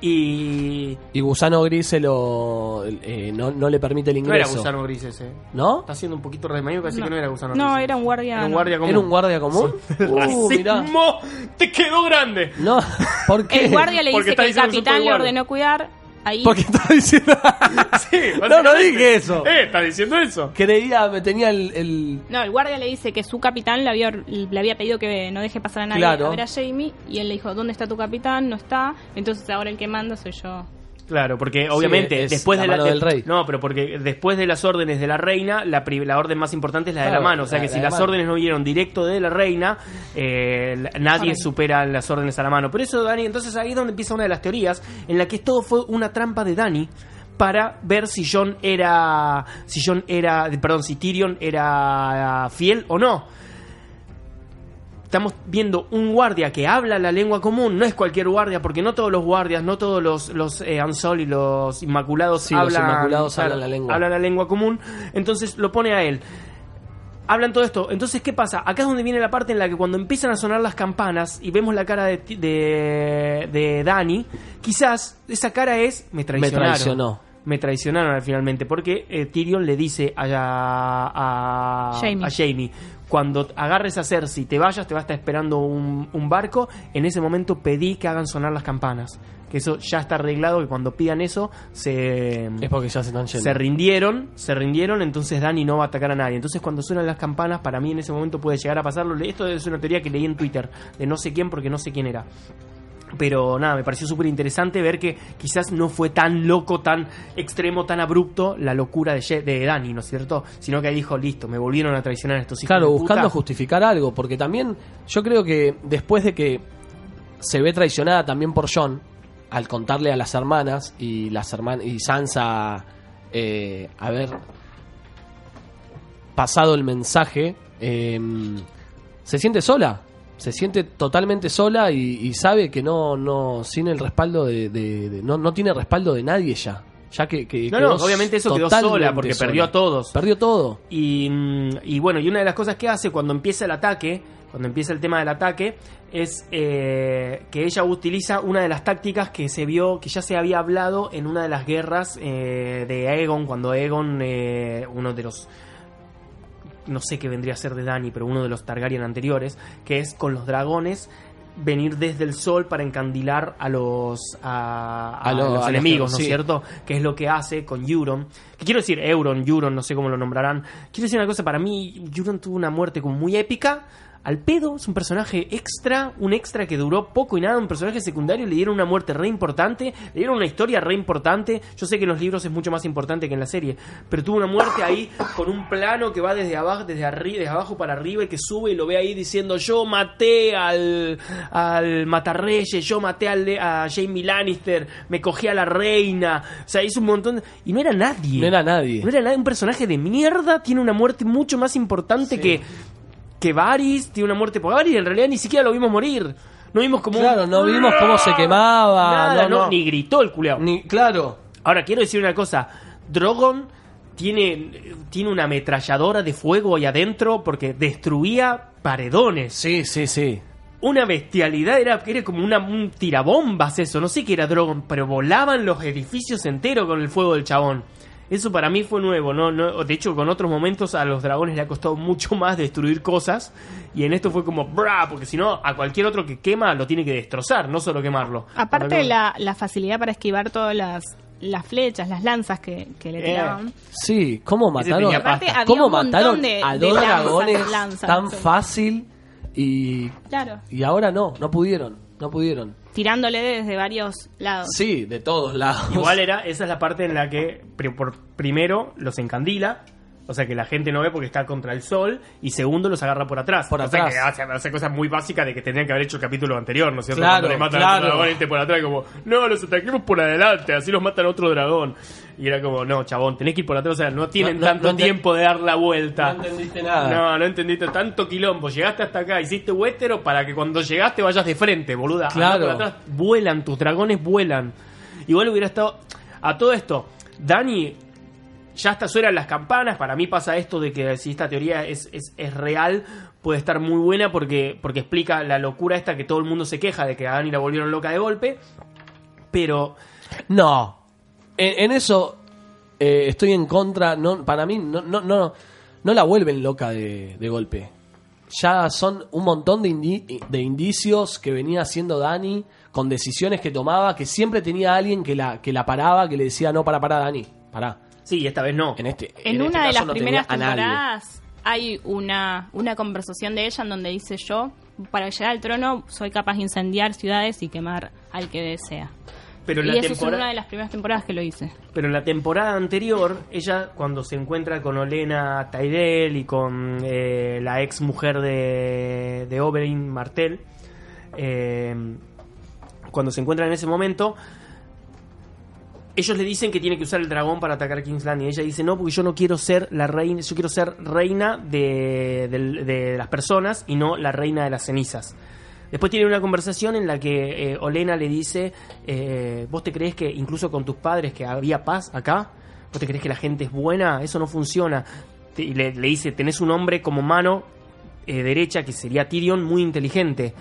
Speaker 1: y...
Speaker 2: Y Gusano Gris se lo, eh, no, no le permite el
Speaker 1: No era
Speaker 2: ingreso.
Speaker 1: gusano gris ese.
Speaker 2: ¿No?
Speaker 1: Está haciendo un poquito re maño, casi
Speaker 4: No.
Speaker 1: que no era gusano
Speaker 4: No,
Speaker 1: gris.
Speaker 4: era un guardia.
Speaker 1: Era un
Speaker 4: no.
Speaker 1: guardia común.
Speaker 2: ¿Era un guardia común? (laughs) Uh, mirá.
Speaker 1: ¡Racismo! ¡Te quedó grande!
Speaker 2: No, ¿por qué?
Speaker 4: El guardia le dice que el capitán le ordenó cuidar. Ahí
Speaker 2: Porque estaba diciendo... (laughs)
Speaker 1: Sí,
Speaker 2: no, no dije eso.
Speaker 1: Eh, está diciendo eso.
Speaker 2: Creía, me tenía el... el-
Speaker 4: No, el guardia le dice que su capitán le había, le había pedido que no deje pasar a nadie
Speaker 2: Claro.
Speaker 4: a ver a Jamie y él le dijo, ¿dónde está tu capitán? No está, entonces ahora el que manda soy yo.
Speaker 1: Claro, porque obviamente
Speaker 2: es
Speaker 1: después
Speaker 2: la
Speaker 1: de la
Speaker 2: mano del rey.
Speaker 1: No, pero porque después de las órdenes de la reina, la, pri- la orden más importante es la de la mano. O sea
Speaker 2: la-
Speaker 1: que
Speaker 2: la
Speaker 1: si las
Speaker 2: mano.
Speaker 1: órdenes no vinieron directo de la reina, eh, nadie supera las órdenes a la mano. Por eso, Dani, entonces ahí es donde empieza una de las teorías en la que todo fue una trampa de Dani para ver si John era si John era perdón si Tyrion era fiel o no estamos viendo un guardia que habla la lengua común, no es cualquier guardia, porque no todos los guardias, no todos los, los eh, Ansol y los Inmaculados
Speaker 2: Sí, los
Speaker 1: hablan,
Speaker 2: Inmaculados
Speaker 1: claro,
Speaker 2: hablan la lengua.
Speaker 1: hablan la lengua común, entonces lo pone a él. Hablan todo esto. Entonces, ¿qué pasa? Acá es donde viene la parte en la que cuando empiezan a sonar las campanas y vemos la cara de, Ti- de, de Dani, quizás esa cara es me traicionaron.
Speaker 2: traicionó.
Speaker 1: Me traicionaron al finalmente, porque eh, Tyrion le dice a, a Jamie, cuando agarres a Cersei y te vayas, te va a estar esperando un, un barco, en ese momento pedí que hagan sonar las campanas. Que eso ya está arreglado, que cuando pidan eso, se,
Speaker 2: Es porque ya se están yendo.
Speaker 1: se rindieron, se rindieron, entonces Dani no va a atacar a nadie. Entonces cuando suenan las campanas, para mí en ese momento puede llegar a pasarlo. Esto es una teoría que leí en Twitter, de no sé quién porque no sé quién era. Pero nada, me pareció súper interesante ver que quizás no fue tan loco, tan extremo, tan abrupto la locura de, Ye- de Dani, ¿no es cierto? Sino que ahí dijo, listo, me volvieron a traicionar estos hijos
Speaker 2: Claro,
Speaker 1: de
Speaker 2: buscando justificar algo, porque también yo creo que después de que se ve traicionada también por John, al contarle a las hermanas y las hermanas y Sansa eh, haber pasado el mensaje, eh, se siente sola, se siente totalmente sola y, y sabe que no, no, sin el respaldo de, de- de- no, no tiene respaldo de nadie ya. Ya que, que
Speaker 1: No, no, obviamente eso quedó sola porque perdió a todos.
Speaker 2: Perdió todo.
Speaker 1: Y, mm, y bueno, y una de las cosas que hace cuando empieza el ataque, cuando empieza el tema del ataque, es eh, que ella utiliza una de las tácticas que se vio, que ya se había hablado en una de las guerras eh, de Aegon, cuando Aegon, eh, uno de los no sé qué vendría a ser de Dani, pero uno de los Targaryen anteriores, que es con los dragones venir desde el sol para encandilar a los a, a
Speaker 2: A lo-
Speaker 1: los
Speaker 2: a los
Speaker 1: enemigos, ¿no es
Speaker 2: sí.
Speaker 1: cierto? Que es lo que hace con Euron. Que quiero decir Euron, Euron, no sé cómo lo nombrarán. Quiero decir una cosa, para mí Euron tuvo una muerte como muy épica. Al pedo, es un personaje extra, un extra que duró poco y nada, un personaje secundario, le dieron una muerte re importante, le dieron una historia re importante. Yo sé que en los libros es mucho más importante que en la serie, pero tuvo una muerte ahí con un plano que va desde abajo, desde arriba, desde abajo para arriba y que sube y lo ve ahí diciendo yo maté al, al Matarreyes, yo maté al, a Jamie Lannister, me cogí a la reina. O sea, hizo un montón de- y no era nadie.
Speaker 2: No era nadie.
Speaker 1: No era nadie, un personaje de mierda, tiene una muerte mucho más importante que, que Varys, tiene una muerte por Varys, en realidad ni siquiera lo vimos morir. No vimos como un-
Speaker 2: Claro, no vimos cómo se quemaba.
Speaker 1: Nada,
Speaker 2: no.
Speaker 1: ni gritó el culeado.
Speaker 2: Ni- claro.
Speaker 1: Ahora, quiero decir una cosa. Drogon tiene, tiene una ametralladora de fuego ahí adentro porque destruía paredones.
Speaker 2: Sí, sí, sí.
Speaker 1: Una bestialidad, era, era como una, un tirabombas eso. No sé qué era Drogon, pero volaban los edificios enteros con el fuego del chabón. Eso para mí fue nuevo, ¿no? no de hecho, con otros momentos a los dragones le ha costado mucho más destruir cosas. Y en esto fue como, ¡bra! Porque si no, a cualquier otro que quema lo tiene que destrozar, no solo quemarlo.
Speaker 4: Aparte
Speaker 1: Cuando-
Speaker 4: la, la facilidad para esquivar todas las, las flechas, las lanzas que, que le
Speaker 1: Eh.
Speaker 4: tiraban.
Speaker 2: Sí, cómo mataron, cómo mataron
Speaker 4: de-
Speaker 2: a
Speaker 4: de
Speaker 2: dos
Speaker 4: lanzas,
Speaker 2: dragones
Speaker 4: lanzas,
Speaker 2: tan
Speaker 4: sí.
Speaker 2: fácil y,
Speaker 4: Claro.
Speaker 2: y ahora no, no pudieron, no pudieron.
Speaker 4: Tirándole desde varios lados.
Speaker 2: Sí, de todos lados.
Speaker 1: Igual era, esa es la parte en la que por primero los encandila, o sea que la gente no ve porque está contra el sol, y segundo los agarra por atrás.
Speaker 2: Por
Speaker 1: o sea
Speaker 2: atrás.
Speaker 1: que hace, hace cosas muy básicas de que tendrían que haber hecho el capítulo anterior, ¿no es cierto?
Speaker 2: Claro,
Speaker 1: Cuando le matan
Speaker 2: claro.
Speaker 1: a otro dragón por atrás, como, no, los ataquemos por adelante, así los matan a otro dragón. Y era como, no, chabón, tenés que ir por atrás, o sea, no tienen
Speaker 2: No, no,
Speaker 1: tanto
Speaker 2: no
Speaker 1: tiempo de dar la vuelta.
Speaker 2: No entendiste nada.
Speaker 1: No, no entendiste tanto quilombo. Llegaste hasta acá, hiciste huétero para que cuando llegaste vayas de frente, boluda.
Speaker 2: Claro.
Speaker 1: por atrás. Vuelan, tus dragones vuelan. Igual hubiera estado. A todo esto, Dani. Ya hasta suenan las campanas. Para mí pasa esto de que si esta teoría es, es, es real, puede estar muy buena porque, porque explica la locura esta que todo el mundo se queja de que a Dani la volvieron loca de golpe. Pero
Speaker 2: No. En, eso eh, estoy en contra. No, para mí no, no, no, no la vuelven loca de, de golpe. Ya son un montón de, de indicios que venía haciendo Dani con decisiones que tomaba, que siempre tenía alguien que la, que la paraba, que le decía, no, para, para, Dani, para.
Speaker 1: Sí, esta vez no.
Speaker 2: En este,
Speaker 4: En,
Speaker 2: este
Speaker 4: una de las
Speaker 2: no
Speaker 4: primeras temporadas hay una, una conversación de ella en donde dice yo, para llegar al trono soy capaz de incendiar ciudades y quemar al que desea.
Speaker 1: Pero en
Speaker 4: y
Speaker 1: la
Speaker 4: eso es
Speaker 1: temporada-
Speaker 4: una de las primeras temporadas que lo hice.
Speaker 1: Pero en la temporada anterior, ella cuando se encuentra con Olena Tyrell y con eh, la ex mujer de, de Oberyn Martell, eh, cuando se encuentran en ese momento, ellos le dicen que tiene que usar el dragón para atacar King's Landing. Y ella dice, no, porque yo no quiero ser la reina, yo quiero ser reina de, de las personas y no la reina de las cenizas. Después tiene una conversación en la que eh, Olena le dice, eh, ¿vos te crees que incluso con tus padres que había paz acá? ¿Vos te crees que la gente es buena? Eso no funciona. Te- y le, le dice, tenés un hombre como mano eh, derecha, que sería Tyrion, muy inteligente.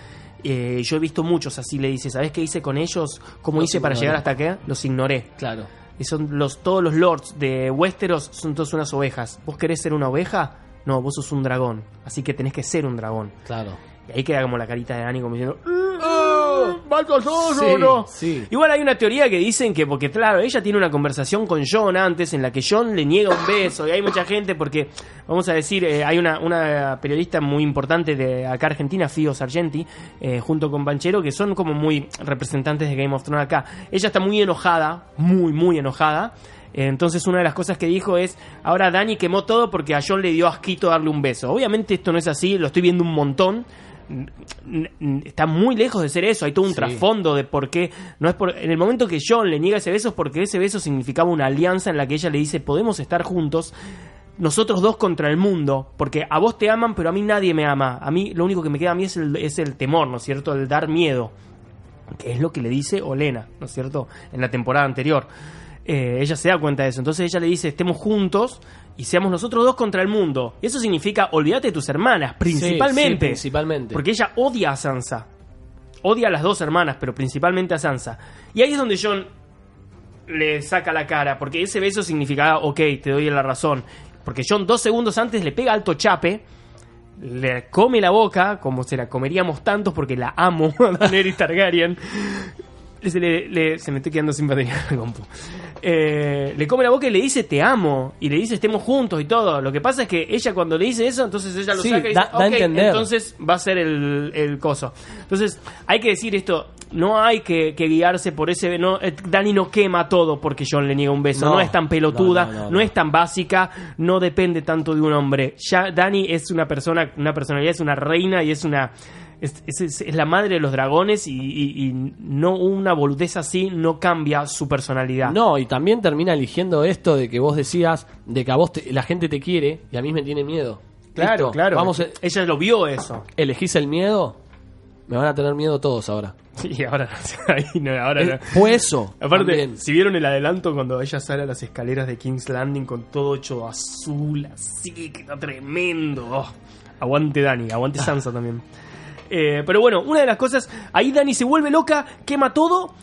Speaker 1: Eh, yo he visto muchos así, le dice, ¿sabés qué hice con ellos? ¿Cómo
Speaker 2: Los
Speaker 1: hice para llegar hasta acá? Los ignoré.
Speaker 2: Claro.
Speaker 1: Y son los, todos los lords de Westeros son todos unas ovejas. ¿Vos querés ser una oveja? No, vos sos un dragón. Así que tenés que ser un dragón.
Speaker 2: Claro.
Speaker 1: Y ahí queda como la carita de Dani como diciendo... ¿Mato todos
Speaker 2: Sí,
Speaker 1: o no?
Speaker 2: sí.
Speaker 1: Igual hay una teoría que dicen que, porque claro, ella tiene una conversación con John antes en la que John le niega un beso y hay mucha gente porque, vamos a decir, eh, hay una, una periodista muy importante de acá Argentina, Fio Sargenti, eh, junto con Banchero, que son como muy representantes de Game of Thrones acá. Ella está muy enojada, muy, muy enojada. Entonces una de las cosas que dijo es, ahora Dani quemó todo porque a John le dio asquito darle un beso. Obviamente esto no es así, lo estoy viendo un montón. Está muy lejos de ser eso, hay todo un
Speaker 2: Sí.
Speaker 1: trasfondo de por qué. No es por, en el momento que John le niega ese beso es porque ese beso significaba una alianza en la que ella le dice, podemos estar juntos, nosotros dos contra el mundo, porque a vos te aman, pero a mí nadie me ama. A mí lo único que me queda a mí es el, es el temor, ¿no es cierto? El dar miedo que es lo que le dice Olena, ¿no es cierto? En la temporada anterior. Eh, ella se da cuenta de eso. Entonces ella le dice, estemos juntos y seamos nosotros dos contra el mundo. Y eso significa, olvídate de tus hermanas, principalmente.
Speaker 2: Sí, sí, principalmente.
Speaker 1: Porque ella odia a Sansa. Odia a las dos hermanas, pero principalmente a Sansa. Y ahí es donde John le saca la cara, porque ese beso significaba, ok, te doy la razón. Porque John dos segundos antes le pega alto chape, le come la boca, como se la comeríamos tantos porque la amo (laughs) a Daenerys Targaryen. Se, le- le- se me estoy quedando sin batería en compu. Eh, le come la boca y le dice te amo. Y le dice estemos juntos y todo. Lo que pasa es que ella cuando le dice eso, entonces ella lo
Speaker 2: Sí,
Speaker 1: saca y
Speaker 2: da-
Speaker 1: dice, entonces va a ser el, el coso. Entonces hay que decir esto. No hay que, que guiarse por ese... No, eh, Dani no quema todo porque John le niega un beso. No,
Speaker 2: No.
Speaker 1: es tan pelotuda,
Speaker 2: no,
Speaker 1: no. es tan básica, no depende tanto de un hombre. Ya Dani es una persona, una personalidad, es una reina y es una... Es, es- la madre de los dragones y, y- y no una boludez así no cambia su personalidad.
Speaker 2: No, y también termina eligiendo esto de que vos decías de que a vos te- la gente te quiere y a mí me tiene miedo.
Speaker 1: claro,
Speaker 2: Listo,
Speaker 1: claro.
Speaker 2: Vamos, a-
Speaker 1: Ella lo vio eso.
Speaker 2: elegís el miedo, me van a tener miedo todos ahora. (laughs)
Speaker 1: Y ahora, ahí no, ahora no.
Speaker 2: Fue eso.
Speaker 1: Aparte,
Speaker 2: también.
Speaker 1: si vieron el adelanto cuando ella sale a las escaleras de King's Landing con todo hecho azul, así, que está tremendo. Oh, aguante Dani, aguante (laughs) Sansa también. Eh, pero bueno, una de las cosas, ahí Dani se vuelve loca, quema todo.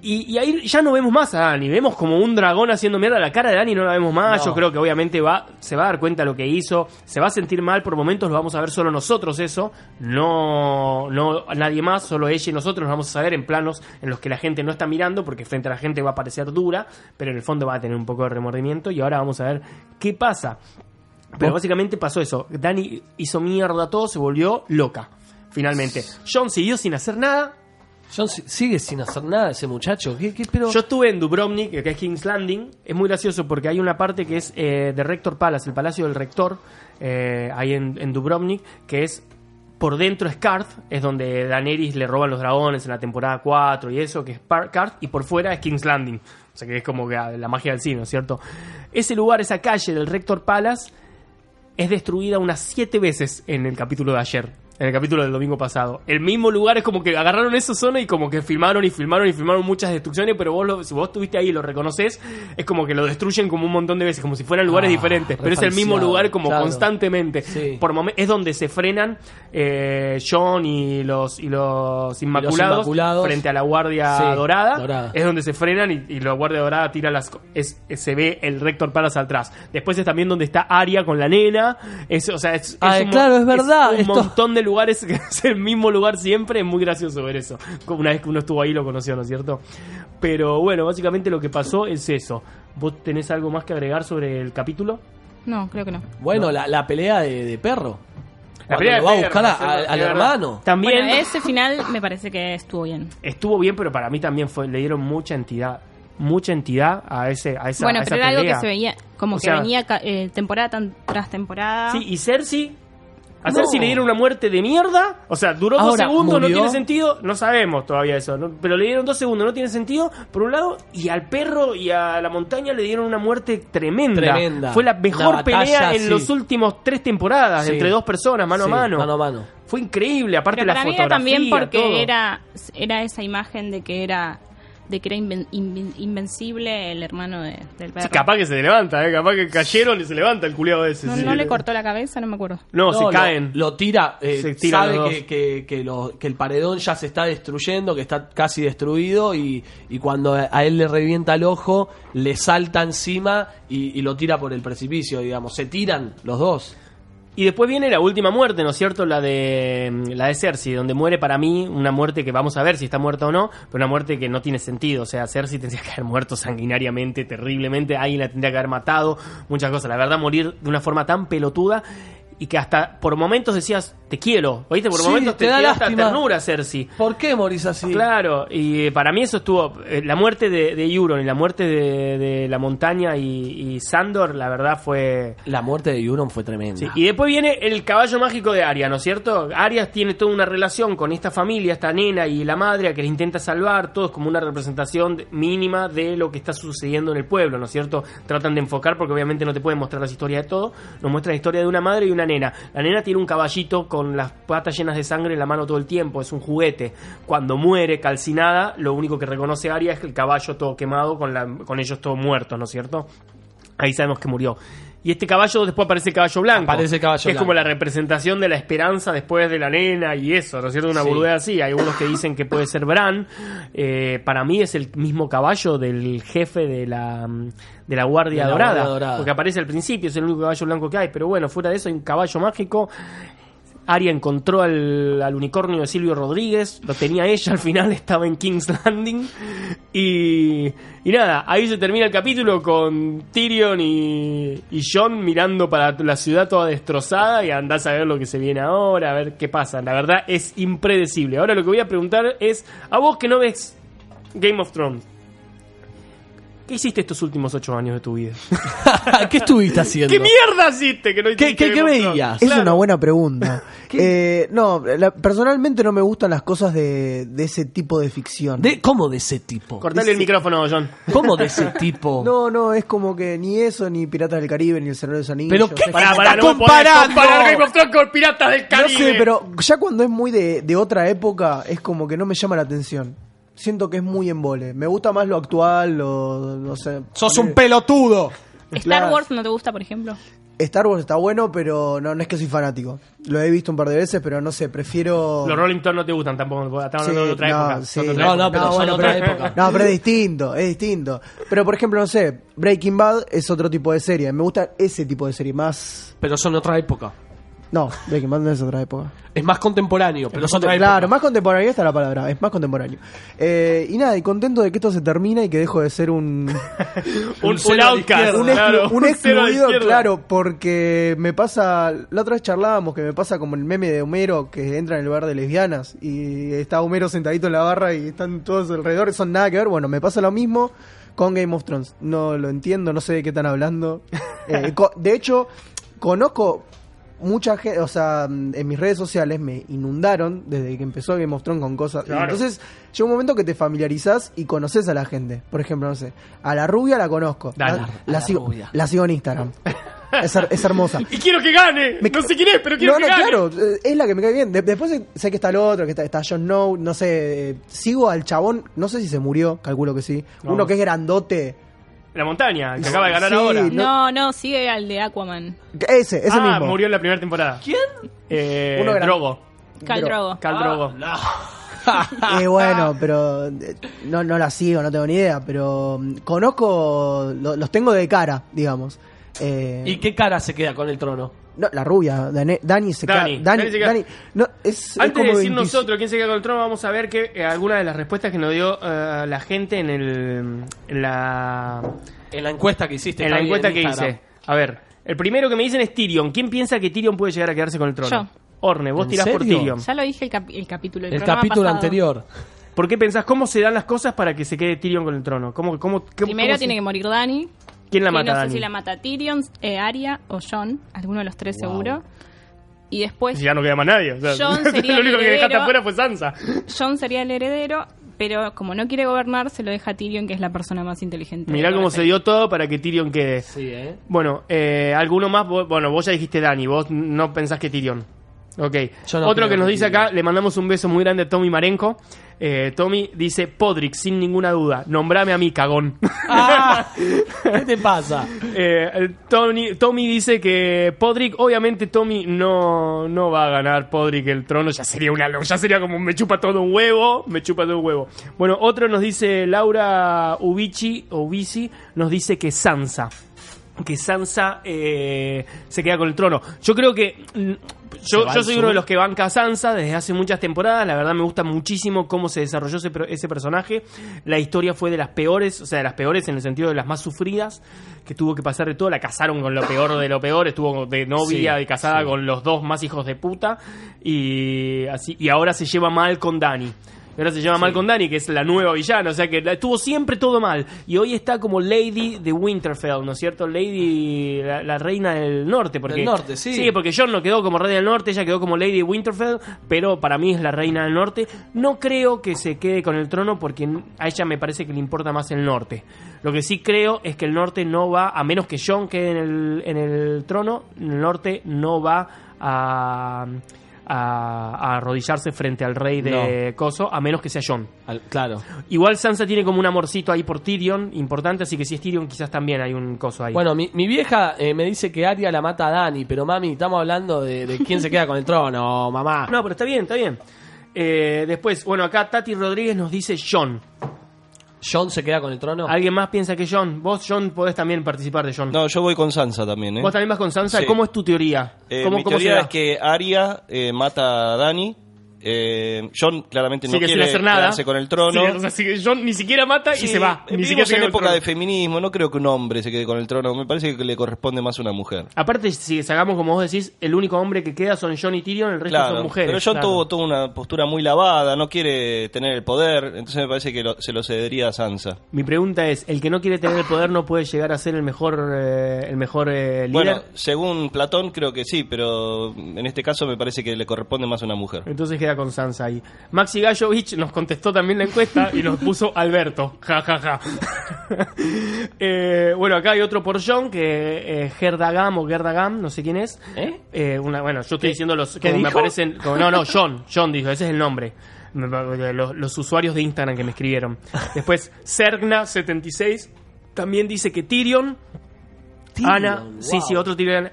Speaker 1: Y, y ahí ya no vemos más a Dani, vemos como un dragón haciendo mierda. La cara de Dani no la vemos más.
Speaker 2: No.
Speaker 1: Yo creo que obviamente va, se va a dar cuenta de lo que hizo, se va a sentir mal por momentos, lo vamos a ver solo nosotros eso, no, no nadie más, solo ella y nosotros nos vamos a saber en planos en los que la gente no está mirando, porque frente a la gente va a parecer dura, pero en el fondo va a tener un poco de remordimiento y ahora vamos a ver qué pasa. Pero básicamente pasó eso. Dani hizo mierda todo, se volvió loca. Finalmente. John siguió sin hacer nada.
Speaker 2: John si- sigue sin hacer nada ese muchacho. ¿Qué, qué- pero...
Speaker 1: Yo estuve en Dubrovnik, que es King's Landing. Es muy gracioso porque hay una parte que es eh, de Rector Palace, el palacio del rector, eh, ahí en, en Dubrovnik, que es por dentro es Karth, es donde Daenerys le roban los dragones en la temporada 4 y eso, que es Par- Karth, y por fuera es King's Landing. O sea que es como que ah, la magia del cine, ¿no es cierto? Ese lugar, esa calle del Rector Palace, es destruida unas siete veces en el capítulo de ayer. En el capítulo del domingo pasado. El mismo lugar es como que agarraron esa zona y como que filmaron y filmaron y filmaron muchas destrucciones, pero vos lo- si vos estuviste ahí y lo reconoces, es como que lo destruyen como un montón de veces, como si fueran lugares
Speaker 2: Ah,
Speaker 1: diferentes. Pero es el mismo lugar como
Speaker 2: claro.
Speaker 1: constantemente.
Speaker 2: Sí.
Speaker 1: Por momen- es donde se frenan eh, John y los, y los inmaculados,
Speaker 2: Inmaculados.
Speaker 1: frente a la guardia
Speaker 2: Sí,
Speaker 1: dorada.
Speaker 2: dorada.
Speaker 1: Es donde se frenan y, y la guardia dorada tira las... Es, es- se ve el Rector Palace atrás. Después es también donde está Aria con la nena. Es, o sea, es,
Speaker 2: Ah,
Speaker 1: un,
Speaker 2: claro, es verdad,
Speaker 1: un
Speaker 2: esto-
Speaker 1: montón de lugares que (laughs) es el mismo lugar siempre. Es muy gracioso ver eso. Como Una vez que uno estuvo ahí lo conoció, ¿no es cierto? Pero bueno, básicamente lo que pasó es eso. ¿Vos tenés algo más que agregar sobre el capítulo?
Speaker 4: No, creo que no.
Speaker 2: Bueno, la, la pelea de, de perro. Cuando
Speaker 1: pelea
Speaker 2: lo va a buscar a-
Speaker 1: perros,
Speaker 2: al- hermano.
Speaker 1: También
Speaker 4: Bueno, ese final me parece que estuvo bien.
Speaker 1: estuvo bien, pero para mí también fue, le dieron mucha entidad. Mucha entidad a ese a esa,
Speaker 4: bueno,
Speaker 1: a esa
Speaker 4: pero era algo que se veía, como
Speaker 1: O
Speaker 4: que
Speaker 1: sea,
Speaker 4: venía eh, temporada tan- tras temporada.
Speaker 1: Sí, y Cersei. A
Speaker 2: No.
Speaker 1: Cersei le dieron una muerte de mierda. O sea, duró dos segundos, no tiene sentido. No sabemos todavía eso. ¿no? Pero le dieron dos segundos, no tiene sentido. Por un lado, y al perro y a la montaña le dieron una muerte tremenda.
Speaker 2: Tremenda.
Speaker 1: Fue la mejor
Speaker 2: batalla,
Speaker 1: pelea en
Speaker 2: sí.
Speaker 1: los últimos tres temporadas,
Speaker 2: Sí.
Speaker 1: entre dos personas, mano
Speaker 2: Sí,
Speaker 1: a mano.
Speaker 2: Mano a mano.
Speaker 1: Fue increíble, aparte
Speaker 4: Pero
Speaker 1: la
Speaker 4: para mí era
Speaker 1: fotografía.
Speaker 4: también porque
Speaker 1: todo.
Speaker 4: era, era esa imagen de que era de que era inven- inven- invencible el hermano de- del perro.
Speaker 1: Sí, capaz que se levanta, ¿eh? capaz que cayeron y se levanta el culiado ese.
Speaker 4: no,
Speaker 1: sí.
Speaker 4: no le cortó la cabeza, no me acuerdo.
Speaker 1: No, se
Speaker 2: lo-
Speaker 1: caen.
Speaker 2: Lo, tira, eh,
Speaker 1: Se tiran
Speaker 2: sabe que, que, que lo- que el paredón ya se está destruyendo, que está casi destruido y, y cuando a a él le revienta el ojo, le salta encima y, y lo tira por el precipicio, digamos. Se tiran los dos.
Speaker 1: Y después viene la última muerte, ¿no es cierto? La de la de Cersei, donde muere para mí una muerte que vamos a ver si está muerta o no, pero una muerte que no tiene sentido. O sea, Cersei tendría que haber muerto sanguinariamente, terriblemente, alguien la tendría que haber matado, muchas cosas. La verdad, morir de una forma tan pelotuda y que hasta por momentos decías, te quiero, ¿oíste? Por
Speaker 2: Sí,
Speaker 1: momentos te,
Speaker 2: te da
Speaker 1: hasta ternura, Cersei.
Speaker 2: ¿Por qué morís así?
Speaker 1: Claro, y eh, para mí eso estuvo. eh, la muerte de, de Euron y la muerte de, de la montaña y, y Sandor, la verdad fue.
Speaker 2: La muerte de Euron fue tremenda.
Speaker 1: Sí, y después viene el caballo mágico de Arya, ¿no es cierto? Arya tiene toda una relación con esta familia, esta nena y la madre a que le intenta salvar, todo es como una representación mínima de lo que está sucediendo en el pueblo, ¿no es cierto? Tratan de enfocar porque obviamente no te pueden mostrar las historias de todo, nos muestra la historia de una madre y una nena. La nena tiene un caballito con las patas llenas de sangre en la mano todo el tiempo, es un juguete. Cuando muere calcinada, lo único que reconoce Arya es el caballo todo quemado con, con ellos todos muertos, ¿no es cierto? Ahí sabemos que murió. Y este caballo, después aparece el caballo blanco.
Speaker 2: Aparece el caballo
Speaker 1: que Es
Speaker 2: blanco.
Speaker 1: como la representación de la esperanza después de la nena y eso, ¿no es cierto? Una
Speaker 2: Sí.
Speaker 1: boludez así. Hay unos que dicen que puede ser Bran. Eh, para mí es el mismo caballo del jefe de la, de la Guardia,
Speaker 2: De la
Speaker 1: Dorada,
Speaker 2: Guardia Dorada.
Speaker 1: Porque aparece al principio, es el único caballo blanco que hay. Pero bueno, fuera de eso hay un caballo mágico. Aria encontró al, unicornio de Silvio Rodríguez, lo tenía ella al final, estaba en King's Landing. Y, y nada, ahí se termina el capítulo con Tyrion y, y Jon mirando para la ciudad toda destrozada y andás a ver lo que se viene ahora, a ver qué pasa. La verdad es impredecible. Ahora lo que voy a preguntar es, a vos que no ves Game of Thrones, ¿qué hiciste estos últimos ocho años de tu vida? (laughs)
Speaker 2: ¿Qué estuviste haciendo?
Speaker 1: ¿Qué mierda hiciste que no
Speaker 2: ¿Qué-
Speaker 1: hiciste
Speaker 2: qué- veías?
Speaker 3: Es
Speaker 1: Claro.
Speaker 3: una buena pregunta. (laughs) Eh, no, la- personalmente no me gustan las cosas de, de ese tipo de ficción.
Speaker 2: De, ¿Cómo de ese tipo?
Speaker 1: Cortale el micrófono, John.
Speaker 2: ¿Cómo de ese tipo? (laughs)
Speaker 3: No, no, es como que ni eso, ni Piratas del Caribe, ni El Señor de los Anillos.
Speaker 2: ¿Pero qué?
Speaker 3: Es
Speaker 1: Pará, pará,
Speaker 2: está
Speaker 1: no
Speaker 2: comparando?
Speaker 1: comparar Game of Thrones con Piratas del
Speaker 3: No
Speaker 1: Caribe.
Speaker 3: sé, pero ya cuando es muy de, de otra época, es como que no me llama la atención. Siento que es muy embole. Me gusta más lo actual, lo, no sé.
Speaker 2: ¡Sos un pelotudo!
Speaker 4: Star. Wars no te gusta, por ejemplo.
Speaker 3: Star Wars está bueno, pero no, no es que soy fanático. Lo he visto un par de veces, pero no sé, prefiero...
Speaker 1: Los Rolling Stones no te gustan tampoco, estamos
Speaker 3: Sí,
Speaker 1: hablando de otra
Speaker 3: no,
Speaker 1: época.
Speaker 3: sí.
Speaker 1: son de otra
Speaker 2: No,
Speaker 1: época.
Speaker 2: no, pero son
Speaker 3: bueno,
Speaker 2: otra
Speaker 3: pero-
Speaker 2: época.
Speaker 3: No, pero es distinto, es distinto. Pero por ejemplo, no sé, Breaking Bad es otro tipo de serie. Me gusta ese tipo de serie, más...
Speaker 2: Pero son otra época.
Speaker 3: No, Breaking Bad no es otra época.
Speaker 2: Es más contemporáneo, pero es otra
Speaker 3: Claro,
Speaker 2: época.
Speaker 3: más contemporáneo, esta es la palabra, es más contemporáneo. Eh, y nada, y contento de que esto se termine y que dejo de ser un... (laughs)
Speaker 1: Un, un outcast,
Speaker 3: un,
Speaker 1: claro, (laughs)
Speaker 3: excluido, claro, porque me pasa, la otra vez charlábamos que me pasa como el meme de Homero que entra en el bar de lesbianas y está Homero sentadito en la barra y están todos alrededor, son nada que ver, bueno, me pasa lo mismo con Game of Thrones, no lo entiendo, no sé de qué están hablando. (laughs) Eh, de hecho, conozco mucha gente, o sea, en mis redes sociales me inundaron desde que empezó Game of Thrones con cosas.
Speaker 1: Claro.
Speaker 3: Entonces, llega un momento que te familiarizás y conoces a la gente. Por ejemplo, no sé, a la rubia la conozco.
Speaker 1: Dale,
Speaker 3: la,
Speaker 2: a
Speaker 3: la
Speaker 2: la
Speaker 3: sigo,
Speaker 2: rubia.
Speaker 3: la sigo en Instagram. (laughs) es, her- es hermosa.
Speaker 1: Y quiero que gane.
Speaker 3: Me-
Speaker 1: no sé quién es, pero quiero
Speaker 3: No,
Speaker 1: que
Speaker 3: no,
Speaker 1: gane.
Speaker 3: claro, eh, es la que me cae bien. De- después sé- que está el otro, que está, está Jon Snow, no sé, eh, sigo al chabón, no sé si se murió, calculo que sí.
Speaker 1: No.
Speaker 3: Uno que es grandote.
Speaker 1: La montaña, que acaba de ganar
Speaker 3: Sí,
Speaker 1: ahora.
Speaker 3: No.
Speaker 4: No, sigue al de Aquaman.
Speaker 3: Ese, ese
Speaker 1: ah,
Speaker 3: mismo.
Speaker 1: murió en la primera temporada.
Speaker 2: ¿Quién?
Speaker 1: Eh,
Speaker 3: Uno
Speaker 1: Drogo.
Speaker 4: Cal
Speaker 3: Dro-
Speaker 4: Drogo.
Speaker 1: Cal Drogo.
Speaker 3: Eh, bueno, pero eh, no, no la sigo, no tengo ni idea, pero mm, conozco, lo- los tengo de cara, digamos. Eh,
Speaker 2: ¿Y qué cara se queda con el trono?
Speaker 3: No, la rubia, Dani, Dani se
Speaker 1: Dani,
Speaker 3: queda. Dani,
Speaker 1: Dani se queda-
Speaker 3: Dani- no, es, es
Speaker 1: Antes
Speaker 3: como
Speaker 1: de decir
Speaker 3: 20
Speaker 1: nosotros quién se queda con el trono, vamos a ver que eh, algunas de las respuestas que nos dio eh, la gente en el en la
Speaker 2: En la encuesta que hiciste.
Speaker 1: en la encuesta
Speaker 2: en
Speaker 1: que
Speaker 2: Instagram.
Speaker 1: hice. A ver, el primero que me dicen es Tyrion. ¿Quién piensa que Tyrion puede llegar a quedarse con el trono?
Speaker 4: Yo.
Speaker 1: Orne, vos
Speaker 2: ¿En
Speaker 1: tirás por? Tyrion.
Speaker 4: Ya lo dije el, el capítulo.
Speaker 2: El
Speaker 4: programa
Speaker 2: capítulo
Speaker 4: pasado.
Speaker 2: anterior.
Speaker 1: ¿Por qué pensás cómo se dan las cosas para que se quede Tyrion con el trono? ¿Cómo, cómo, qué-
Speaker 4: Primero
Speaker 1: cómo se-
Speaker 4: tiene que morir Dani.
Speaker 1: ¿Quién la
Speaker 4: que
Speaker 1: mata,
Speaker 4: no
Speaker 1: Dani?
Speaker 4: sé si la mata Tyrion, eh, Arya o Jon. Alguno de los tres seguro. Y después
Speaker 1: Ya no queda más nadie. O sea,
Speaker 4: Jon (laughs) sería
Speaker 1: lo único
Speaker 4: el
Speaker 1: que dejaste
Speaker 4: heredero.
Speaker 1: afuera fue Sansa.
Speaker 4: Jon sería el heredero, pero como no quiere gobernar, se lo deja a Tyrion, que es la persona más inteligente.
Speaker 1: Mirá cómo se dio todo para que Tyrion quede.
Speaker 2: Sí, ¿eh?
Speaker 1: Bueno, eh, ¿alguno más? Vos- Bueno, vos ya dijiste Dani, vos no pensás que Tyrion. Ok.
Speaker 2: Yo no
Speaker 1: Otro que nos dice acá, le mandamos un beso muy grande a Tommy Marenco. Eh, Tommy dice, Podrick, sin ninguna duda, nombrame a mí, cagón. (laughs)
Speaker 2: Ah, ¿Qué te pasa? (laughs)
Speaker 1: Eh, Tony- Tommy dice que Podrick, obviamente Tommy no, no va a ganar Podrick el trono, ya sería una ya sería como me chupa todo un huevo, me chupa todo un huevo. Bueno, otro nos dice Laura Ubici, Ubici nos dice que Sansa que Sansa eh, se queda con el trono. Yo creo que mm, yo, yo soy uno de los que banca a Sansa desde hace muchas temporadas. La verdad me gusta muchísimo cómo se desarrolló ese, ese personaje. La historia fue de las peores, o sea, de las peores en el sentido de las más sufridas, que tuvo que pasar de todo. La casaron con lo peor de lo peor, estuvo de novia
Speaker 2: Sí,
Speaker 1: y casada
Speaker 2: sí.
Speaker 1: con los dos más hijos de puta y así y ahora se lleva mal con Dani. Y ahora se lleva mal con Dani, que es la nueva villana, o sea que estuvo siempre todo mal. Y hoy está como Lady de Winterfell, ¿no es cierto? Lady, la, la reina del norte. Porque,
Speaker 2: Del norte, sí.
Speaker 1: Sí, porque Jon no quedó como reina del norte, ella quedó como Lady de Winterfell, pero para mí es la reina del norte. No creo que se quede con el trono porque a ella me parece que le importa más el norte. Lo que sí creo es que el norte no va, a menos que Jon quede en el, en el trono, el norte no va a, a, a arrodillarse frente al rey de Coso, a menos que sea.
Speaker 2: Al- claro.
Speaker 1: Igual Sansa tiene como un amorcito ahí por Tyrion, importante, así que si es Tyrion quizás también hay un coso ahí.
Speaker 2: Bueno, mi, mi vieja eh, me dice que Arya la mata a Dani, pero mami, estamos hablando de, de quién se queda con el trono, mamá.
Speaker 1: No, pero está bien, está bien. Eh, después, bueno, acá Tati Rodríguez nos dice John.
Speaker 2: John se queda con el trono.
Speaker 1: ¿Alguien más piensa que John? Vos, John, podés también participar de John.
Speaker 7: No, yo voy con Sansa también, ¿eh?
Speaker 1: ¿Vos también vas con Sansa?
Speaker 7: Sí.
Speaker 1: ¿Cómo es tu teoría?
Speaker 7: Eh,
Speaker 1: ¿Cómo,
Speaker 7: mi
Speaker 1: cómo
Speaker 7: teoría es que Arya eh, mata a Dani. Eh, John claramente no
Speaker 1: Sigue
Speaker 7: quiere
Speaker 1: hacer nada.
Speaker 7: quedarse con el trono.
Speaker 1: Sí, o sea, sigue- John ni siquiera mata y se va. Ni
Speaker 7: Vivimos
Speaker 1: siquiera
Speaker 7: en época de feminismo. No creo que un hombre se quede con el trono. Me parece que le corresponde más a una mujer.
Speaker 1: Aparte, si sacamos como vos decís, el único hombre que queda son John y Tyrion, el resto
Speaker 7: Claro,
Speaker 1: son mujeres.
Speaker 7: pero John
Speaker 1: claro.
Speaker 7: tuvo, tuvo una postura muy lavada, no quiere tener el poder, entonces me parece que lo- se lo cedería a Sansa.
Speaker 1: Mi pregunta es, ¿el que no quiere tener el poder no puede llegar a ser el mejor, eh, el mejor eh, líder?
Speaker 7: Bueno, según Platón creo que sí, pero en este caso me parece que le corresponde más a una mujer.
Speaker 1: Entonces queda con Sansa ahí. Maxi Gallovich nos contestó también la encuesta y nos puso Alberto. Ja, ja, ja. (laughs) Eh, bueno, acá hay otro por John, que eh, Gerdagam o Gerdagam, no sé quién es.
Speaker 2: ¿Eh?
Speaker 1: Eh, una, bueno, yo estoy diciendo los como me aparecen. como- no, no, (laughs) John. John dijo, ese es el nombre. Los, los usuarios de Instagram que me escribieron. Después, Sergna76 también dice que Tyrion. Ana, sí, sí, otro Tyrion.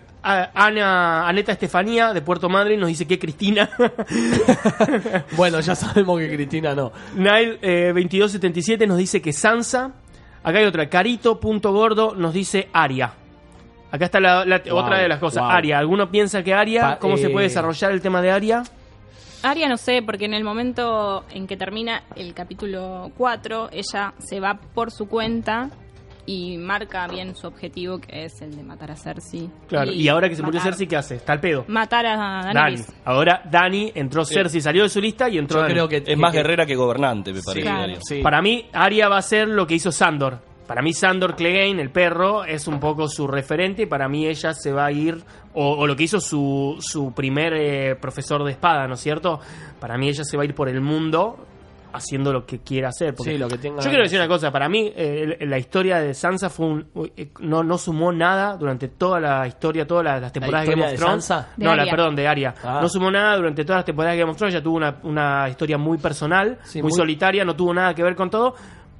Speaker 1: Ana, Aneta Estefanía de Puerto Madryn nos dice que Cristina. (laughs)
Speaker 2: Bueno, ya sabemos que Cristina no.
Speaker 1: Nile eh, 2277 nos dice que Sansa. Acá hay otra. Carito.gordo nos dice Aria. Acá está la, la-
Speaker 2: Wow,
Speaker 1: otra de las cosas.
Speaker 2: wow.
Speaker 1: Aria. ¿Alguno piensa que Aria?
Speaker 2: Pa-
Speaker 1: ¿Cómo se
Speaker 2: eh,
Speaker 1: puede desarrollar el tema de Aria?
Speaker 4: Aria no sé, porque en el momento en que termina el capítulo 4, ella se va por su cuenta y marca bien su objetivo, que es el de matar a Cersei.
Speaker 1: Claro. Y, ahora que se murió Cersei, ¿qué hace? Está al pedo.
Speaker 4: Matar a
Speaker 1: Dani. Ahora Dani entró Cersei, salió de su lista y entró
Speaker 2: Yo
Speaker 1: Dani.
Speaker 2: creo que
Speaker 7: Es más
Speaker 2: que-
Speaker 7: guerrera que gobernante, me parece.
Speaker 4: Claro.
Speaker 7: Arya.
Speaker 2: Sí.
Speaker 1: Para mí, Aria va a ser lo que hizo Sandor. Para mí, Sandor Clegane, el perro, es un poco su referente. y Para mí, ella se va a ir. O, o lo que hizo su, su primer eh, profesor de espada, ¿no es cierto? Para mí, ella se va a ir por el mundo haciendo lo que quiera hacer. porque
Speaker 2: Sí, lo que tenga
Speaker 1: Yo quiero decir una cosa. Para mí, eh, la historia de Sansa fue un, eh, no, no sumó nada durante toda la historia, todas las, las temporadas de
Speaker 2: historia
Speaker 1: Game of
Speaker 2: de
Speaker 1: Thrones.
Speaker 2: Sansa?
Speaker 4: De
Speaker 1: No, la, perdón, de Aria.
Speaker 2: Ah.
Speaker 1: No sumó nada durante todas las temporadas de Game of Thrones. Ella tuvo una, una historia muy personal,
Speaker 2: Sí,
Speaker 1: muy
Speaker 2: muy-
Speaker 1: solitaria, no tuvo nada que ver con todo.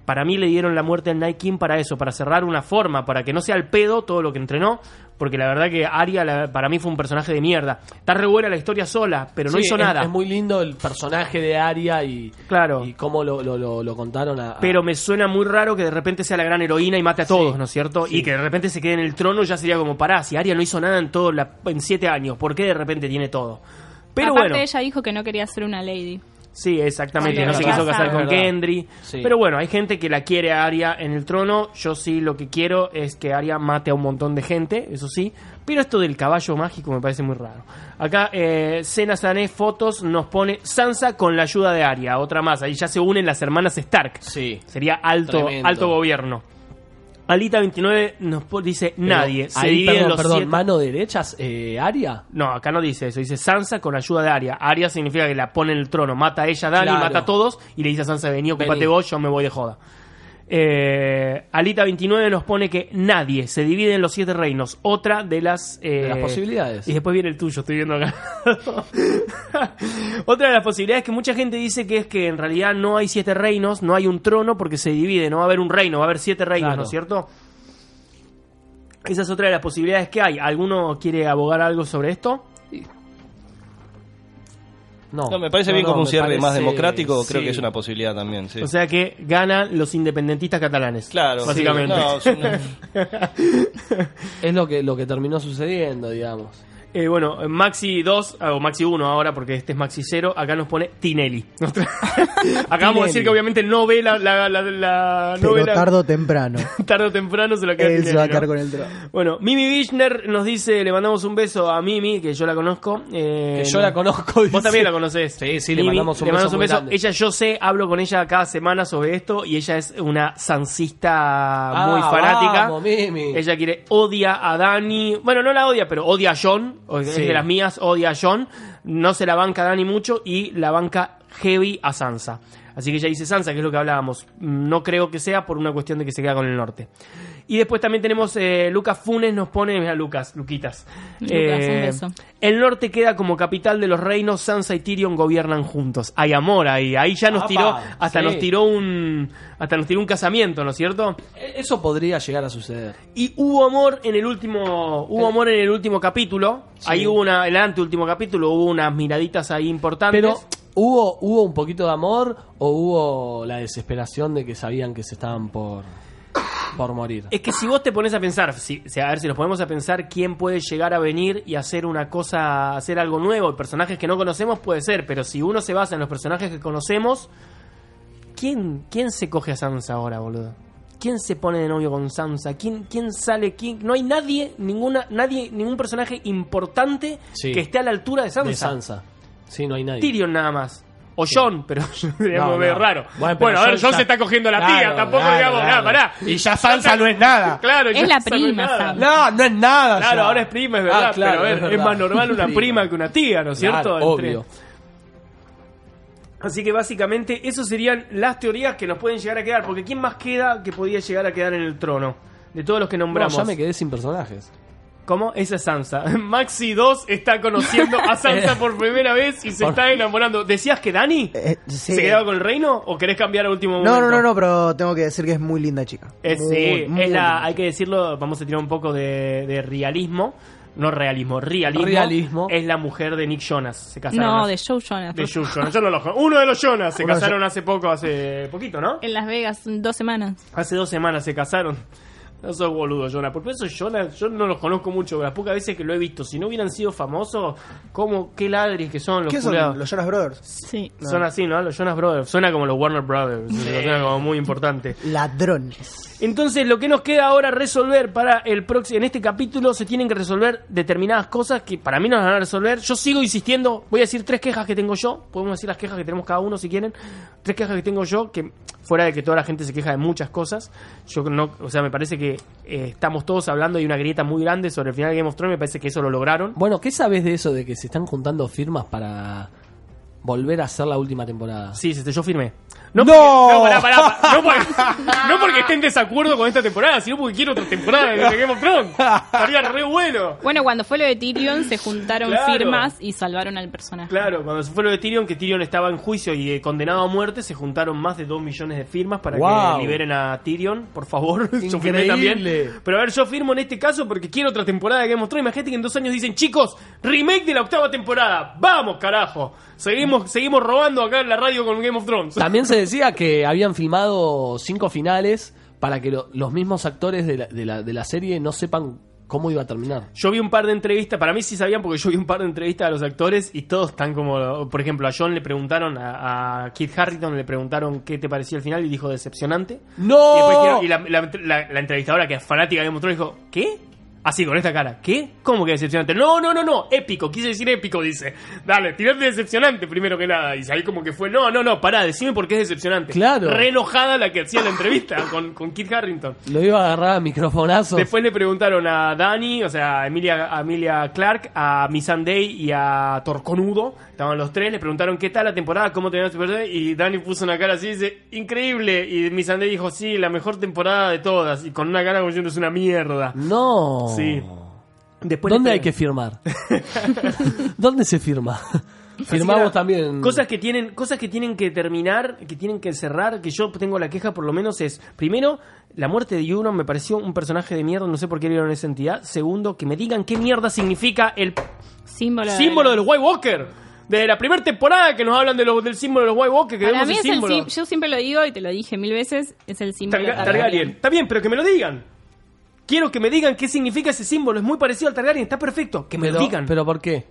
Speaker 1: Para mí le dieron la muerte del Night King para eso, para cerrar una forma, para que no sea el pedo todo lo que entrenó, porque la verdad que Arya la- para mí fue un personaje de mierda. Está re buena la historia sola, pero no
Speaker 2: Sí,
Speaker 1: hizo
Speaker 2: es-
Speaker 1: nada.
Speaker 2: Es muy lindo el personaje de Arya y,
Speaker 1: Claro.
Speaker 2: y cómo lo, lo, lo, lo contaron a, a-
Speaker 1: Pero me suena muy raro que de repente sea la gran heroína y mate a todos, ¿no es cierto?
Speaker 2: sí.
Speaker 1: Y que de repente se quede en el trono ya sería como, pará, si Arya no hizo nada en todo la- en siete años, ¿por qué de repente tiene todo? Pero
Speaker 4: Aparte,
Speaker 1: bueno,
Speaker 4: ella dijo que no quería ser una lady.
Speaker 1: Sí, exactamente. No se quiso
Speaker 4: casa.
Speaker 1: casar con. Kendry.
Speaker 2: Sí.
Speaker 1: Pero bueno, hay gente que la quiere a Arya en el trono. Yo sí lo que quiero es que Arya mate a un montón de gente, eso sí. Pero esto del caballo mágico me parece muy raro. Acá, eh, Sena Sané Fotos nos pone Sansa con la ayuda de Arya. Otra más. Ahí ya se unen las hermanas Stark.
Speaker 2: Sí.
Speaker 1: Sería alto,
Speaker 2: Tremendo.
Speaker 1: alto gobierno. Alita 29 nos dice nadie. Se
Speaker 2: Ahí, perdón,
Speaker 1: los
Speaker 2: perdón,
Speaker 1: siete-
Speaker 2: mano derechas, eh, Aria.
Speaker 1: No, acá no dice eso. Dice Sansa con ayuda de Arya. Arya significa que la pone en el trono. Mata a ella, a Dani,
Speaker 2: Claro.
Speaker 1: mata a todos. Y le dice a Sansa, vení, ocupate
Speaker 2: Vení.
Speaker 1: vos, yo me voy de joda. Eh, Alita 29 nos pone que nadie se divide en los siete reinos. Otra de las, eh,
Speaker 2: De las posibilidades.
Speaker 1: Y después viene el tuyo, estoy viendo acá. (laughs) Otra de las posibilidades que mucha gente dice que es que en realidad no hay siete reinos, no hay un trono porque se divide, no va a haber un reino, va a haber siete reinos,
Speaker 2: Claro.
Speaker 1: ¿no es cierto? Esa es otra de las posibilidades que hay. ¿Alguno quiere abogar algo sobre esto?
Speaker 2: No,
Speaker 7: No, me parece
Speaker 2: No,
Speaker 7: bien
Speaker 2: no,
Speaker 7: como un cierre
Speaker 2: parece-
Speaker 7: más democrático, creo
Speaker 2: sí.
Speaker 7: que es una posibilidad también. Sí.
Speaker 1: O sea que ganan los independentistas catalanes.
Speaker 7: claro,
Speaker 1: básicamente.
Speaker 7: sí, no, es (laughs) una-
Speaker 2: Es lo que, lo que terminó sucediendo, digamos.
Speaker 1: Eh, bueno, Maxi 2, o Maxi 1 ahora, porque este es Maxi 0, acá nos pone Tinelli. (laughs) (laughs) Acabamos de decir que obviamente no ve la, la, la, la
Speaker 3: Pero
Speaker 1: novela.
Speaker 3: tarde o temprano. (laughs)
Speaker 1: tarde o temprano se lo queda
Speaker 3: Él se va a
Speaker 1: ¿no?
Speaker 3: quedar con el trono.
Speaker 1: Bueno, Mimi Bichner nos dice, le mandamos un beso a Mimi, que yo la conozco. eh,
Speaker 2: Que yo la conozco.
Speaker 1: Vos
Speaker 2: dice.
Speaker 1: también la conocés.
Speaker 2: Sí, sí, le mandamos un beso muy grande.
Speaker 1: Ella, yo sé, hablo con ella cada semana sobre esto y ella es una sansista
Speaker 2: Ah,
Speaker 1: muy fanática.
Speaker 2: vamos, Mimi.
Speaker 1: Ella quiere, odia a Dani. Bueno, no la odia, pero odia a John. O Es
Speaker 2: Sí.
Speaker 1: de las mías, odia a John. No se la banca Dani mucho y la banca heavy a Sansa. Así que ella dice Sansa, que es lo que hablábamos. No creo que sea por una cuestión de que se queda con el norte. Y después también tenemos eh, Lucas Funes, nos pone, mira Lucas, Luquitas.
Speaker 4: Lucas, un
Speaker 1: Eh,
Speaker 4: beso.
Speaker 1: El norte queda como capital de los reinos, Sansa y Tyrion gobiernan juntos. Hay amor ahí, ahí ya nos
Speaker 2: Apa,
Speaker 1: tiró, hasta
Speaker 2: sí.
Speaker 1: nos tiró un, hasta nos tiró un casamiento, ¿no es cierto?
Speaker 2: E- Eso podría llegar a suceder.
Speaker 1: Y hubo amor en el último, hubo amor en el último capítulo.
Speaker 2: Sí.
Speaker 1: Ahí hubo una, el anteúltimo capítulo hubo unas miraditas ahí importantes.
Speaker 2: Pero, ¿hubo, ¿hubo un poquito de amor o hubo la desesperación de que sabían que se estaban por, por morir?
Speaker 1: Es que si vos te pones a pensar, si, a ver si nos ponemos a pensar quién puede llegar a venir y hacer una cosa, hacer algo nuevo, personajes que no conocemos puede ser, pero si uno se basa en los personajes que conocemos, ¿quién, quién se coge a Sansa ahora, boludo? ¿Quién se pone de novio con Sansa? ¿Quién, quién sale? ¿Quién? No hay nadie, ninguna, nadie, ningún personaje importante
Speaker 2: Sí.
Speaker 1: que esté a la altura de Sansa.
Speaker 2: De Sansa. Sí, no hay nadie.
Speaker 1: Tyrion nada más. O John, pero (laughs) digamos
Speaker 2: No,
Speaker 1: medio
Speaker 2: no.
Speaker 1: raro.
Speaker 2: Bueno,
Speaker 1: Bueno, a ver, John
Speaker 2: ya-
Speaker 1: se está cogiendo la tía,
Speaker 2: Claro,
Speaker 1: tampoco
Speaker 2: claro,
Speaker 1: digamos,
Speaker 2: claro.
Speaker 1: nada, pará.
Speaker 2: Y ya Sansa no es nada. (laughs)
Speaker 1: Claro,
Speaker 4: Es
Speaker 1: ya
Speaker 4: la
Speaker 1: no
Speaker 4: prima.
Speaker 2: No, no es nada.
Speaker 1: Claro,
Speaker 2: ya.
Speaker 1: ahora es prima, es verdad,
Speaker 2: Ah, claro,
Speaker 1: pero a ver,
Speaker 2: es
Speaker 1: más normal una (laughs)
Speaker 2: Prima.
Speaker 1: que una tía, ¿no es cierto? Entre-
Speaker 2: obvio.
Speaker 1: Así que básicamente esas serían las teorías que nos pueden llegar a quedar, porque ¿quién más queda que podía llegar a quedar en el trono? De todos los que
Speaker 2: No,
Speaker 1: nombramos.
Speaker 2: ya me quedé sin personajes.
Speaker 1: ¿Cómo? Esa es Sansa. (laughs) Maxi 2 está conociendo a Sansa (laughs) por primera vez y se
Speaker 2: Por-
Speaker 1: está enamorando. ¿Decías que Dani
Speaker 3: Eh, sí.
Speaker 1: se quedaba con el reino o querés cambiar a último momento?
Speaker 3: No, no, no, no, pero tengo que decir que es muy linda chica. Muy,
Speaker 1: sí,
Speaker 3: muy
Speaker 1: es la, hay que decirlo, vamos a tirar un poco de, de realismo. No realismo, realismo.
Speaker 2: Realismo.
Speaker 1: Es la mujer de Nick Jonas. Se casaron
Speaker 4: No,
Speaker 1: hace-
Speaker 4: de Joe Jonas.
Speaker 1: de Joe Jonas. Yo no lo. Uno de los Jonas. Se
Speaker 3: Uno
Speaker 1: casaron hace poco, hace poquito, ¿no?
Speaker 4: En Las Vegas, dos semanas.
Speaker 1: Hace dos semanas se casaron. No sos boludo, Jonas. Por eso Jonas, yo no los conozco mucho. Las pocas veces que lo he visto, si no hubieran sido famosos, ¿cómo, qué ladris que son los
Speaker 3: ¿Qué son los Jonas Brothers?
Speaker 4: Sí.
Speaker 1: Son así, ¿no? Los Jonas Brothers. Suena como los Warner Brothers. Suena como muy importante.
Speaker 3: Ladrones.
Speaker 1: Entonces, lo que nos queda ahora resolver para el próximo. En este capítulo se tienen que resolver determinadas cosas que para mí no las van a resolver. Yo sigo insistiendo. Voy a decir tres quejas que tengo yo. Podemos decir las quejas que tenemos cada uno si quieren. Tres quejas que tengo yo. Que fuera de que toda la gente se queja de muchas cosas. Yo no. O sea, me parece que eh, estamos todos hablando de una grieta muy grande sobre el final de Game of Thrones. Me parece que eso lo lograron.
Speaker 2: Bueno, ¿qué sabes de eso de que se están juntando firmas para volver a hacer la última temporada?
Speaker 1: Sí, este, yo firmé. No,
Speaker 2: ¡No!
Speaker 1: porque, no, pará, pará, pará. no, porque, (laughs) no porque esté en desacuerdo con esta temporada, sino porque quiero otra temporada de Game of Thrones. Estaría re bueno.
Speaker 4: Bueno, cuando fue lo de Tyrion, se juntaron
Speaker 1: Claro.
Speaker 4: firmas y salvaron al personaje.
Speaker 1: Claro, cuando se fue lo de Tyrion, que Tyrion estaba en juicio y eh, condenado a muerte, se juntaron más de 2 millones de firmas para
Speaker 2: Wow.
Speaker 1: que liberen a Tyrion, por favor. (laughs) Yo firmé
Speaker 2: Increíble.
Speaker 1: también. Pero a ver, yo firmo en este caso porque quiero otra temporada de Game of Thrones. Imagínate que en dos años dicen, chicos, remake de la octava temporada. Vamos, carajo. Seguimos, seguimos robando acá en la radio con Game of Thrones.
Speaker 2: También se (laughs) decía que habían filmado cinco finales para que lo- los mismos actores de la, de, la, de la serie no sepan cómo iba a terminar.
Speaker 1: Yo vi un par de entrevistas, para mí sí sabían porque yo vi un par de entrevistas a los actores y todos están como, por ejemplo, a John le preguntaron, a, a Kit Harrington le preguntaron qué te parecía el final y dijo decepcionante.
Speaker 2: ¡No!
Speaker 1: Y, después dijeron- y la, la- la- la entrevistadora que es fanática de Game of Thrones dijo, ¿qué? Así, con esta cara. ¿Qué? ¿Cómo que decepcionante? No, no, no, no. Épico. Quise decir épico, dice. Dale, tirate decepcionante primero que nada. Y ahí como que fue, no, no, no, pará, decime por qué es decepcionante.
Speaker 2: Claro.
Speaker 1: Re enojada la que hacía la entrevista con, con Kit Harrington.
Speaker 2: Lo iba a agarrar a microfonazos.
Speaker 1: Después le preguntaron a Dani, o sea, a Emilia, a Emilia Clark, a Missandei y a Torconudo. Estaban los tres, le preguntaron qué tal la temporada, cómo tenían su personaje, Y Dani puso una cara así y dice, increíble. Y Missandei dijo, sí, la mejor temporada de todas. Y con una cara como diciendo, es una mierda.
Speaker 2: No.
Speaker 1: Sí. Después
Speaker 2: ¿Dónde hay que firmar? (laughs) ¿Dónde se firma? Firmamos
Speaker 1: nada,
Speaker 2: también.
Speaker 1: Cosas que tienen, cosas que tienen que terminar, que tienen que cerrar, que yo tengo la queja por lo menos es, primero, la muerte de Euron me pareció un personaje de mierda, no sé por qué le dieron esa entidad. Segundo, que me digan qué mierda significa el
Speaker 4: Símbolo, de-
Speaker 1: símbolo de los White Walker. De la primera temporada que nos hablan de del símbolo de los White Walker, que
Speaker 4: Para
Speaker 1: vemos
Speaker 4: mí
Speaker 1: el
Speaker 4: es el
Speaker 1: símbolo.
Speaker 4: yo siempre lo digo y te lo dije mil veces, es el símbolo
Speaker 1: Targa-
Speaker 4: Targaryen.
Speaker 1: Targaryen. Está bien, pero que me lo digan. Quiero que me digan qué significa ese símbolo. Es muy parecido al Targaryen, está perfecto. Que me
Speaker 2: pero,
Speaker 1: lo digan.
Speaker 2: ¿Pero por qué?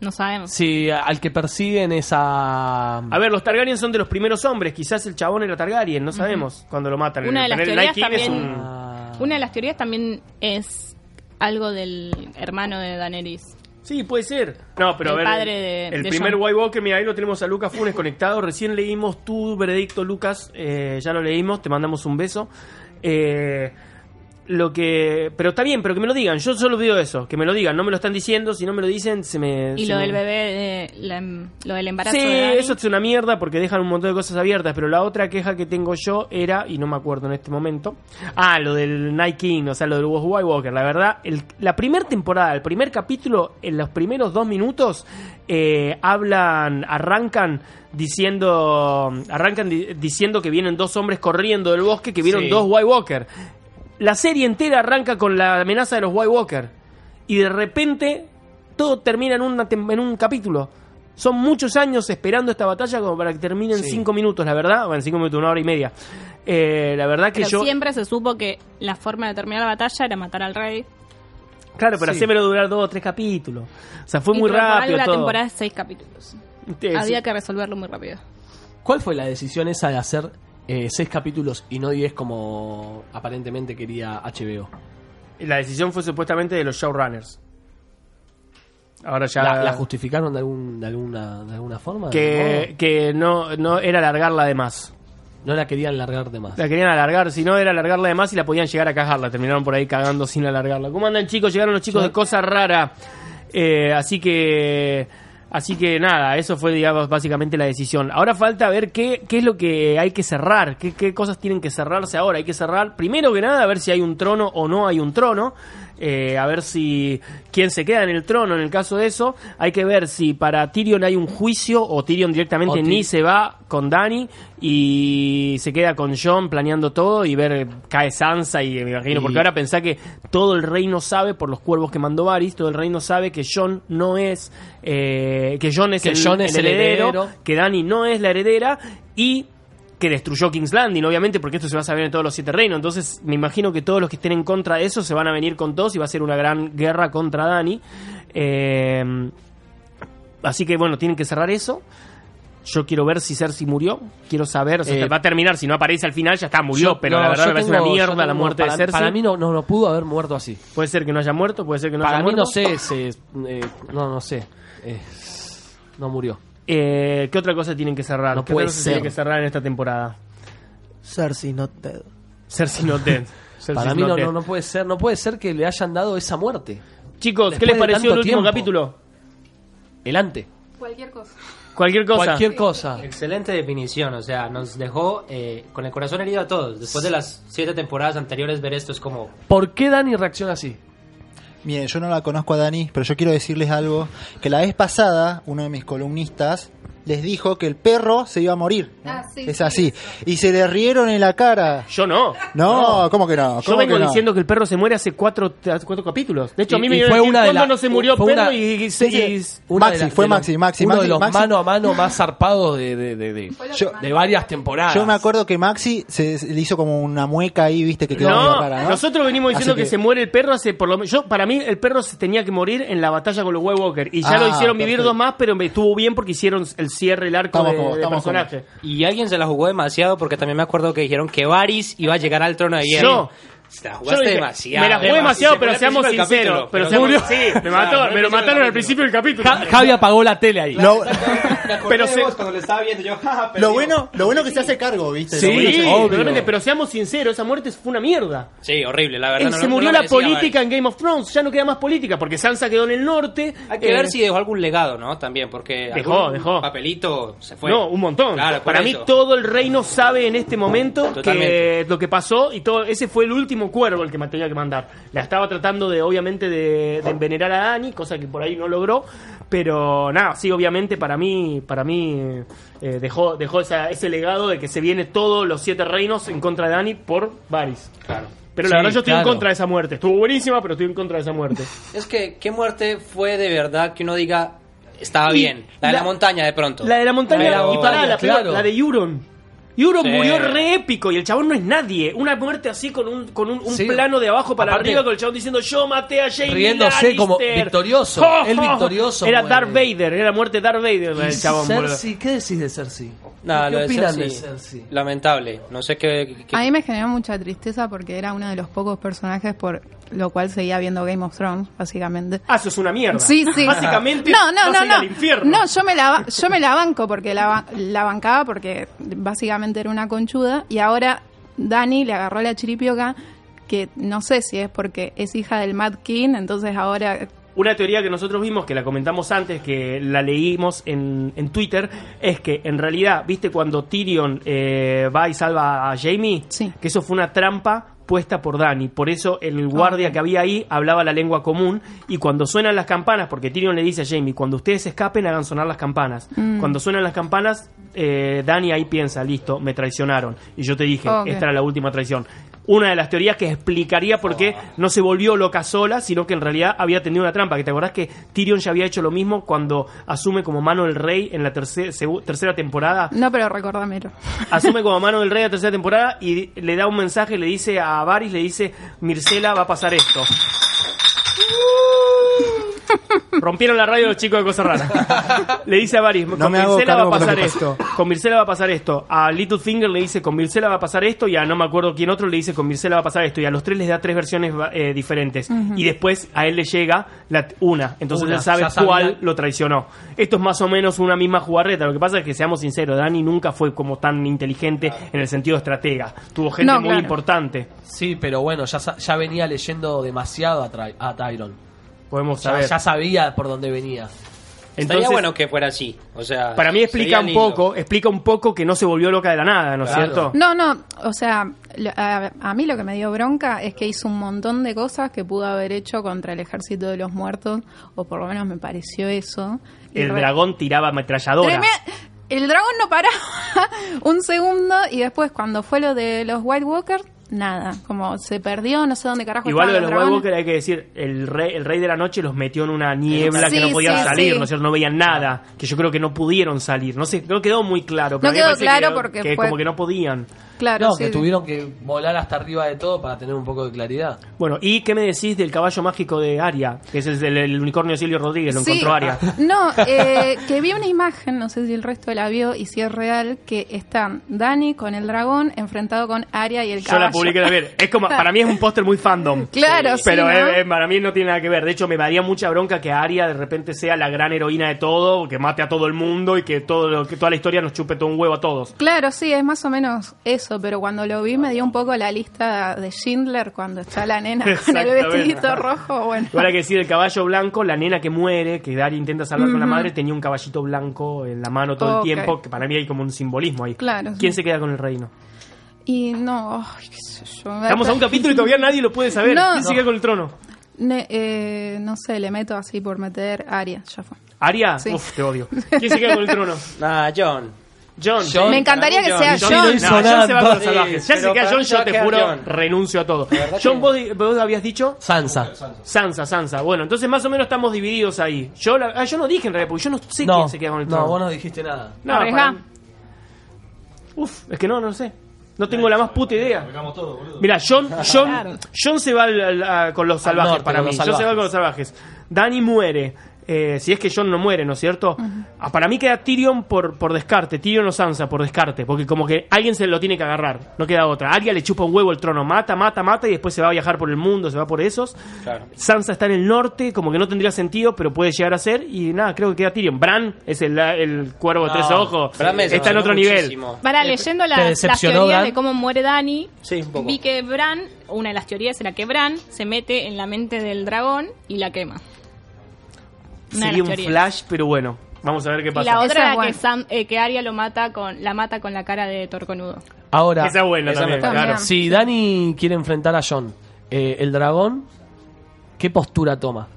Speaker 4: No sabemos.
Speaker 2: Si al que persiguen esa.
Speaker 1: A ver, los Targaryen son de los primeros hombres. Quizás el chabón era Targaryen, no sabemos cuando lo matan.
Speaker 4: Una de las
Speaker 1: El
Speaker 4: teorías
Speaker 1: Night King es
Speaker 4: también-
Speaker 1: un-
Speaker 2: Ah.
Speaker 4: Una de las teorías también es algo del hermano de Daenerys.
Speaker 1: Sí, puede ser. No, pero
Speaker 4: El
Speaker 1: a ver.
Speaker 4: padre de-
Speaker 1: el
Speaker 4: de
Speaker 1: primer
Speaker 4: Jon.
Speaker 1: White Walker, mira, ahí lo tenemos a Lucas Funes (laughs) conectado. Recién leímos tu veredicto, Lucas. eh, ya lo leímos, te mandamos un beso. Eh, lo que. Pero está bien, pero que me lo digan. Yo solo pido eso, que me lo digan. No me lo están diciendo. Si no me lo dicen, se me.
Speaker 4: Y
Speaker 1: se
Speaker 4: lo
Speaker 1: me-
Speaker 4: del bebé, de la- lo del embarazo
Speaker 1: Sí,
Speaker 4: de
Speaker 1: eso es una mierda porque dejan un montón de cosas abiertas. Pero la otra queja que tengo yo era, y no me acuerdo en este momento, ah, lo del Night King, o sea, lo del White Walker. La verdad, el- la primera temporada, el primer capítulo, en los primeros dos minutos, eh, hablan, arrancan diciendo, arrancan di- diciendo que vienen dos hombres corriendo del bosque, que vieron
Speaker 2: Sí.
Speaker 1: dos White Walker. La serie entera arranca con la amenaza de los White Walker. Y de repente todo termina en, una tem- en un capítulo. Son muchos años esperando esta batalla como para que termine en
Speaker 2: Sí.
Speaker 1: cinco minutos, la verdad. Bueno, en cinco minutos, una hora y media. Eh, la verdad que
Speaker 4: Pero
Speaker 1: yo...
Speaker 4: siempre se supo que la forma de terminar la batalla era matar al rey.
Speaker 1: Claro, pero
Speaker 2: Sí.
Speaker 1: hacémelo durar dos o tres capítulos. O sea, fue
Speaker 4: Y
Speaker 1: muy rápido
Speaker 4: la
Speaker 1: todo.
Speaker 4: temporada es seis capítulos.
Speaker 1: Sí, sí.
Speaker 4: Había que resolverlo muy rápido.
Speaker 2: ¿Cuál fue la decisión esa de hacer eh, seis capítulos y no diez como aparentemente quería HBO?
Speaker 1: La decisión fue supuestamente de los showrunners. Ahora ya...
Speaker 2: ¿La, la justificaron de, algún, de, alguna, de alguna forma?
Speaker 1: que, que no, no era alargarla de más.
Speaker 2: No, no la querían largar de más.
Speaker 1: La querían alargar, si no era alargarla de más y la podían llegar a cagarla. Terminaron por ahí cagando sin alargarla. ¿Cómo andan chicos? Llegaron los chicos de Cosa Rara. Eh, así que... Así que nada, eso fue digamos básicamente la decisión. Ahora falta ver qué, qué es lo que hay que cerrar, qué, qué cosas tienen que cerrarse ahora. Hay que cerrar, primero que nada, a ver si hay un trono o no hay un trono. Eh, a ver si quién se queda en el trono en el caso de eso. Hay que ver si para Tyrion hay un juicio o Tyrion directamente
Speaker 2: O
Speaker 1: ni se va con Dani y se queda con John planeando todo y ver cae Sansa y me imagino
Speaker 2: Y-
Speaker 1: porque ahora pensá que todo el reino sabe por los cuervos que mandó Varys todo el reino sabe que John no es eh, que John es,
Speaker 2: Que
Speaker 1: el,
Speaker 2: es
Speaker 1: el
Speaker 2: el
Speaker 1: heredero,
Speaker 2: heredero.
Speaker 1: que Dani no es la heredera y que destruyó King's Landing, obviamente, porque esto se va a saber en todos los siete reinos. Entonces, me imagino que todos los que estén en contra de eso se van a venir con todos y va a ser una gran guerra contra Dani. Eh, así que, bueno, tienen que cerrar eso. Yo quiero ver si Cersei murió. Quiero saber, o sea,
Speaker 2: Eh,
Speaker 1: va a terminar. Si no aparece al final, ya está, murió.
Speaker 2: Yo-
Speaker 1: pero
Speaker 2: no,
Speaker 1: la verdad me parece
Speaker 2: tengo-
Speaker 1: una mierda la muerte
Speaker 2: para,
Speaker 1: de Cersei.
Speaker 2: Para mí no, no, no pudo haber muerto así.
Speaker 1: Puede ser que no haya muerto, puede ser que no
Speaker 2: para
Speaker 1: haya
Speaker 2: mí
Speaker 1: muerto.
Speaker 2: no sé, se, eh, no, no sé. Eh, no murió.
Speaker 1: Eh, ¿Qué otra cosa tienen que cerrar?
Speaker 2: No
Speaker 1: ¿Qué
Speaker 2: puede
Speaker 1: otra cosa
Speaker 2: ser.
Speaker 1: tienen que cerrar en esta temporada?
Speaker 3: Cersei, not dead.
Speaker 1: Cersei not dead. (laughs) Cersei
Speaker 2: Para mí
Speaker 1: not
Speaker 2: no,
Speaker 1: dead.
Speaker 2: no, no puede ser. No puede ser que le hayan dado esa muerte.
Speaker 1: Chicos, ¿qué les
Speaker 2: de
Speaker 1: pareció el
Speaker 2: tanto
Speaker 1: último
Speaker 2: tiempo.
Speaker 1: capítulo?
Speaker 2: El ante.
Speaker 4: Cualquier cosa.
Speaker 1: Cualquier cosa.
Speaker 2: Cualquier cosa.
Speaker 8: Excelente definición, o sea, nos dejó eh, con el corazón herido a todos. Después de las siete temporadas anteriores, ver esto es como...
Speaker 2: ¿Por qué Dani reacciona así?
Speaker 9: Miren, yo no la conozco a Dani, pero yo quiero decirles algo. Que la vez pasada, uno de mis columnistas les dijo que el perro se iba a morir.
Speaker 10: Ah, sí,
Speaker 9: es
Speaker 10: sí.
Speaker 9: así. Y se le rieron en la cara.
Speaker 1: Yo no.
Speaker 9: No, ¿cómo que no?
Speaker 1: Yo
Speaker 9: ¿Cómo
Speaker 1: vengo
Speaker 9: que no?
Speaker 1: diciendo que el perro se muere hace cuatro, cuatro capítulos. De hecho, a mí me
Speaker 2: fue
Speaker 1: decir,
Speaker 2: una de
Speaker 1: ¿cuándo
Speaker 2: la-
Speaker 1: no se murió
Speaker 2: fue
Speaker 1: perro?
Speaker 2: una-
Speaker 1: y, y-
Speaker 9: Sí, sí.
Speaker 1: y-
Speaker 2: Una
Speaker 9: Maxi,
Speaker 2: la-
Speaker 9: fue Maxi, Maxi,
Speaker 2: Uno
Speaker 9: Maxi,
Speaker 2: de los
Speaker 9: Maxi.
Speaker 2: mano a mano más zarpados de, de, de, de-
Speaker 9: Yo-
Speaker 2: de varias temporadas.
Speaker 9: Yo me acuerdo que Maxi se, le hizo como una mueca ahí, viste, que quedó
Speaker 1: No,
Speaker 9: rara, ¿no?
Speaker 1: nosotros venimos diciendo que... se muere el perro hace por lo menos. Yo, para mí, el perro se tenía que morir en la batalla con los White Walker. Y ya
Speaker 9: Ah,
Speaker 1: lo hicieron vivir
Speaker 9: perfecto.
Speaker 1: dos más, pero me estuvo bien porque hicieron el cierre, el arco
Speaker 9: Estamos
Speaker 1: de,
Speaker 9: como-
Speaker 1: de
Speaker 9: estamos
Speaker 1: personaje.
Speaker 8: Y alguien se la jugó demasiado porque también me acuerdo que dijeron que Varys iba a llegar al trono de hierro.
Speaker 1: Yo.
Speaker 8: La jugaste
Speaker 1: dije,
Speaker 8: demasiado.
Speaker 1: Me la jugué demasiado,
Speaker 8: Se
Speaker 1: pero seamos sinceros. Pero
Speaker 8: se murió.
Speaker 1: sí, me, mató,
Speaker 8: Claro,
Speaker 1: me lo mataron al
Speaker 8: principio
Speaker 1: del capítulo.
Speaker 2: Ja- Javi apagó la tele ahí.
Speaker 9: Lo,
Speaker 1: Pero se-
Speaker 11: cuando lo estaba viendo yo. jaja,
Speaker 9: lo
Speaker 11: perdió.
Speaker 9: bueno, lo bueno que se hace cargo, viste.
Speaker 2: Sí,
Speaker 1: pero seamos sinceros, esa muerte fue una mierda.
Speaker 8: Sí, horrible, la verdad.
Speaker 1: Eh, se murió la política en Game of Thrones, ya no queda más política, porque Sansa quedó en el norte.
Speaker 8: Hay que
Speaker 1: eh,
Speaker 8: ver si dejó algún legado, ¿no? También, porque
Speaker 1: Dejó, dejó.
Speaker 8: papelito se fue.
Speaker 1: No, un montón. Para mí todo el reino sabe en este momento que lo que pasó y todo ese fue el último cuervo el que me tenía que mandar. La estaba tratando de obviamente de, de envenenar a Dani, cosa que por ahí no logró, pero nada, sí obviamente para mí para mí eh, dejó dejó esa- ese legado de que se viene todos los siete reinos en contra de Dani por Varys.
Speaker 8: Claro.
Speaker 1: Pero
Speaker 2: Sí,
Speaker 1: la verdad yo estoy
Speaker 2: claro.
Speaker 1: en contra de esa muerte. Estuvo buenísima, pero estoy en contra de esa muerte.
Speaker 8: Es que, ¿qué muerte fue de verdad que uno diga estaba
Speaker 1: Y
Speaker 8: bien? La de la,
Speaker 1: la-
Speaker 8: montaña, de pronto.
Speaker 1: La de la montaña
Speaker 2: La
Speaker 1: y pará,
Speaker 2: montaña,
Speaker 1: la,
Speaker 2: claro.
Speaker 1: la de Euron. Euron
Speaker 8: Sí.
Speaker 1: murió re épico y el chabón no es nadie. Una muerte así con un, con un, un
Speaker 2: Sí.
Speaker 1: plano de abajo para
Speaker 2: Aparte-
Speaker 1: arriba con el chabón diciendo yo maté a Jamie
Speaker 2: Riéndose
Speaker 1: Lannister".
Speaker 2: como victorioso. (laughs) Victorioso
Speaker 1: Era
Speaker 2: muere.
Speaker 1: Darth Vader, era la muerte de Darth Vader
Speaker 2: Y
Speaker 1: del chabón.
Speaker 2: Cersei, ¿qué decís de Cersei?
Speaker 8: Nada,
Speaker 2: ¿Qué
Speaker 8: lo de
Speaker 2: opinan
Speaker 8: Cersei,
Speaker 2: de Cersei?
Speaker 8: Lamentable. No sé qué. qué-
Speaker 10: A mí me generó mucha tristeza porque era uno de los pocos personajes por lo cual seguía viendo Game of Thrones, básicamente.
Speaker 1: Ah, eso es una mierda.
Speaker 10: Sí, sí. (laughs)
Speaker 1: Básicamente
Speaker 10: No, no,
Speaker 1: vas
Speaker 10: no, no.
Speaker 1: al infierno.
Speaker 10: No, yo me la yo me la banco porque la, la bancaba porque básicamente era una conchuda y ahora Dani le agarró la chiripioca que no sé si es porque es hija del Mad King, entonces ahora
Speaker 1: Una teoría que nosotros vimos, que la comentamos antes, que la leímos en, en Twitter, es que en realidad, ¿viste cuando Tyrion eh, va y salva a Jamie?
Speaker 10: Sí.
Speaker 1: Que eso fue una trampa puesta por Dani. Por eso el guardia que había ahí hablaba la lengua común y cuando suenan las campanas, porque Tyrion le dice a Jamie, cuando ustedes escapen hagan sonar las campanas.
Speaker 10: Mm.
Speaker 1: Cuando suenan las campanas, eh, Dani ahí piensa, listo, me traicionaron. Y yo te dije, esta era la última traición. Una de las teorías que explicaría por qué no se volvió loca sola, sino que en realidad había tenido una trampa. Que te acordás que Tyrion ya había hecho lo mismo cuando asume como mano del rey en la terce- segu- tercera temporada.
Speaker 10: no, pero recordamelo.
Speaker 1: Asume como mano del rey en la tercera temporada y le da un mensaje, le dice a Varys, le dice, Mircela va a pasar esto. (laughs) Rompieron la radio los chicos de Cosas Raras. (laughs) Le dice a Varys, con Mircela va a pasar esto. Con Mircela va a pasar esto. A Littlefinger le dice, con Mircela va a pasar esto. Y a no me acuerdo quién otro le dice, con Mircela va a pasar esto. Y a los tres les da tres versiones eh, diferentes. Y después a él le llega la, una. Entonces
Speaker 2: Una,
Speaker 1: él sabe
Speaker 2: sabía.
Speaker 1: cuál lo traicionó. Esto es más o menos una misma jugarreta. Lo que pasa es que, seamos sinceros, Dani nunca fue como tan inteligente en el sentido estratega. Tuvo gente
Speaker 10: No,
Speaker 1: muy
Speaker 10: claro.
Speaker 1: importante.
Speaker 2: Sí, pero bueno, ya, sa- ya venía leyendo demasiado a, Tra- a Tyron.
Speaker 1: Podemos
Speaker 2: Ya,
Speaker 1: saber.
Speaker 2: ya sabía por dónde venía.
Speaker 8: Estaría
Speaker 1: Entonces,
Speaker 8: bueno que fuera así. O sea,
Speaker 1: para mí explica un
Speaker 8: lindo.
Speaker 1: poco, explica un poco que no se volvió loca de la nada, ¿no es
Speaker 8: Claro.
Speaker 1: cierto?
Speaker 10: No, no, o sea, a, a mí lo que me dio bronca es que hizo un montón de cosas que pudo haber hecho contra el ejército de los muertos, o por lo menos me pareció eso. Y
Speaker 1: El
Speaker 10: re-
Speaker 1: dragón tiraba ametralladora.
Speaker 10: El dragón no paraba (laughs) un segundo y después cuando fue lo de los White Walkers, nada, como se perdió, no sé dónde carajo
Speaker 1: Igual de los White. Walker hay que decir, el rey, el rey de la noche los metió en una niebla que no podían
Speaker 10: sí,
Speaker 1: salir,
Speaker 10: sí.
Speaker 1: ¿no es cierto? No veían nada, que yo creo que no pudieron salir, no sé, no quedó muy claro. Pero
Speaker 10: No quedó claro
Speaker 1: que-
Speaker 10: porque
Speaker 1: que
Speaker 10: fue-
Speaker 1: como que no podían.
Speaker 10: Claro,
Speaker 2: no,
Speaker 10: sí.
Speaker 2: que tuvieron que volar hasta arriba de todo para tener un poco de claridad.
Speaker 1: Bueno, ¿y qué me decís del caballo mágico de Aria? Que es el, el unicornio de Silvio Rodríguez, lo
Speaker 10: Sí.
Speaker 1: encontró Aria.
Speaker 10: No, eh, que vi una imagen, no sé si el resto la vio y si es real, que están Dani con el dragón enfrentado con Arya y el
Speaker 1: Yo
Speaker 10: caballo.
Speaker 1: la publiqué a ver. Es como, para mí es un póster muy fandom. (laughs)
Speaker 10: Claro, sí,
Speaker 1: Pero
Speaker 10: ¿no?
Speaker 1: eh, eh, para mí no tiene nada que ver. De hecho, me daría mucha bronca que Aria de repente sea la gran heroína de todo, que mate a todo el mundo y que todo lo, que toda la historia nos chupe todo un huevo a todos.
Speaker 10: Claro, sí, es más o menos eso, pero cuando lo vi me dio un poco la lista de Schindler cuando está la nena (laughs) con el vestidito rojo, bueno.
Speaker 1: Hay que decir el caballo blanco, la nena que muere, que Daria intenta salvar con la madre, tenía un caballito blanco en la mano todo
Speaker 10: Ok.
Speaker 1: el tiempo, que para mí hay como un simbolismo ahí.
Speaker 10: Claro,
Speaker 1: ¿Quién
Speaker 10: sí.
Speaker 1: se queda con el reino?
Speaker 10: Y no, ay, qué sé yo.
Speaker 1: Estamos a un capítulo y todavía nadie lo puede saber. (laughs)
Speaker 10: No.
Speaker 1: ¿Quién se queda con el trono?
Speaker 10: Ne- eh, no sé, le meto así por meter Aria, ya fue.
Speaker 1: Aria,
Speaker 10: Sí.
Speaker 1: uf, te odio. (laughs) ¿Quién se queda con el trono?
Speaker 8: Ah, John.
Speaker 1: John.
Speaker 8: John,
Speaker 10: Me encantaría que sea
Speaker 1: John,
Speaker 10: John.
Speaker 1: no, John se va con los salvajes. Ya se queda
Speaker 8: para
Speaker 1: John, yo
Speaker 8: a
Speaker 1: te juro, renuncio a todo. John,
Speaker 8: que-
Speaker 1: vos, vos habías dicho
Speaker 2: Sansa.
Speaker 1: Sansa, Sansa. Bueno, entonces más o menos estamos divididos ahí. Yo, la- ah, yo no dije en realidad, porque yo no sé
Speaker 2: No,
Speaker 1: quién se queda con el trono.
Speaker 2: no, vos no dijiste nada.
Speaker 1: No, para- Uf, es que no, no sé. No tengo la más puta idea. Mira, John, (laughs) John. John se va al- al- a- con los salvajes
Speaker 2: norte,
Speaker 1: para mí.
Speaker 2: los
Speaker 1: John se va con los salvajes. Dani muere. Eh, si es que John no muere, ¿no es cierto? Ah, Para mí queda Tyrion por, por descarte, Tyrion o Sansa por descarte, porque como que alguien se lo tiene que agarrar, no queda otra. Arya le chupa un huevo el trono, mata, mata, mata y después se va a viajar por el mundo, se va por esos.
Speaker 8: Claro.
Speaker 1: Sansa está en el norte, como que no tendría sentido, pero puede llegar a ser. Y nada, creo que queda Tyrion. Bran es el, el cuervo de tres ojos.
Speaker 8: Bran
Speaker 1: está en otro nivel.
Speaker 4: Para leyendo
Speaker 2: ¿Te
Speaker 4: la- las teorías
Speaker 2: Bran?
Speaker 4: de cómo muere Dani,
Speaker 8: Sí, un poco.
Speaker 4: vi que Bran, una de las teorías era que Bran se mete en la mente del dragón y la quema. Una
Speaker 1: Sería un flash, pero bueno, vamos a ver qué
Speaker 4: Y
Speaker 1: pasa.
Speaker 4: la
Speaker 10: Esa
Speaker 4: otra
Speaker 10: es
Speaker 4: era que, Sam, eh, que Arya lo mata con, la mata con la cara de Torconudo.
Speaker 2: Ahora,
Speaker 1: Esa es buena
Speaker 8: Esa
Speaker 1: también,
Speaker 8: me
Speaker 1: claro.
Speaker 2: si Dani quiere enfrentar a John, eh, el dragón, ¿qué postura toma?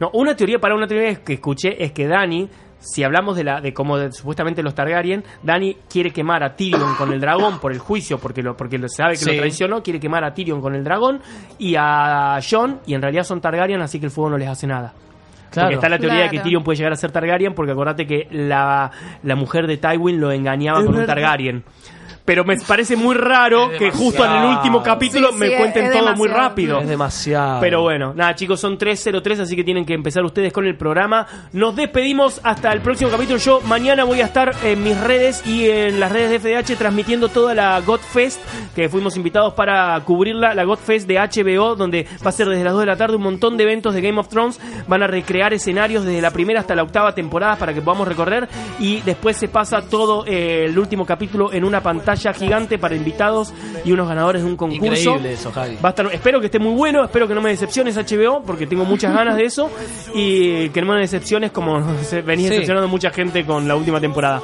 Speaker 1: No, una teoría para una teoría que escuché es que Dani, si hablamos de la de como de, supuestamente los Targaryen, Dani quiere quemar a Tyrion con el dragón por el juicio porque lo porque lo sabe que
Speaker 2: Sí.
Speaker 1: lo traicionó, quiere quemar a Tyrion con el dragón y a Jon y en realidad son Targaryen, así que el fuego no les hace nada.
Speaker 2: Claro.
Speaker 1: Porque está la teoría de que. Tyrion puede llegar a ser Targaryen porque acordate que la, la mujer de Tywin lo engañaba con un Targaryen. Pero me parece muy raro que justo en el último capítulo
Speaker 10: Sí,
Speaker 1: me cuenten todo muy rápido.
Speaker 2: Es demasiado.
Speaker 1: Pero bueno, nada chicos, son 3.03, así que tienen que empezar ustedes con el programa. Nos despedimos hasta el próximo capítulo. Yo mañana voy a estar en mis redes y en las redes de FDH transmitiendo toda la Godfest, que fuimos invitados para cubrirla, la Godfest de HBO, donde va a ser desde las 2 de la tarde un montón de eventos de Game of Thrones. Van a recrear escenarios desde la primera hasta la octava temporada para que podamos recorrer y después se pasa todo eh, el último capítulo en una pantalla gigante para invitados y unos ganadores de un concurso.
Speaker 2: Increíble eso, Javi.
Speaker 1: Va a estar, espero que esté muy bueno, espero que no me decepciones HBO, porque tengo muchas (laughs) ganas de eso, y que no me decepciones como (laughs) se venís
Speaker 2: Sí.
Speaker 1: decepcionando mucha gente con la última temporada.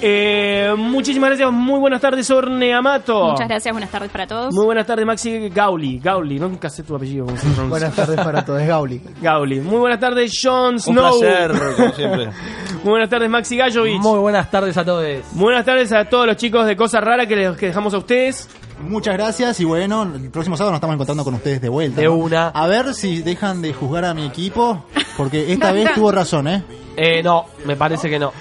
Speaker 1: Eh, muchísimas gracias, muy buenas tardes, Orne Amato.
Speaker 4: Muchas gracias, buenas tardes para todos.
Speaker 1: Muy buenas tardes, Maxi Gauli. Gauli, nunca sé tu apellido.
Speaker 3: Buenas tardes para todos, es Gauli.
Speaker 1: Gauli. Muy buenas tardes, Jon
Speaker 7: Un
Speaker 1: Snow.
Speaker 7: placer, como (laughs) siempre.
Speaker 1: Muy buenas tardes, Maxi Gallovich.
Speaker 2: Muy buenas tardes a todos.
Speaker 1: Muy buenas tardes a todos los chicos de Cosa Rara que les que dejamos a ustedes.
Speaker 9: Muchas gracias y bueno, el próximo sábado nos estamos encontrando con ustedes de vuelta.
Speaker 2: De
Speaker 9: ¿no?
Speaker 2: una.
Speaker 9: A ver si dejan de juzgar a mi equipo, porque (laughs) esta vez tuvo razón, ¿eh?
Speaker 2: Eh, no, me parece que no.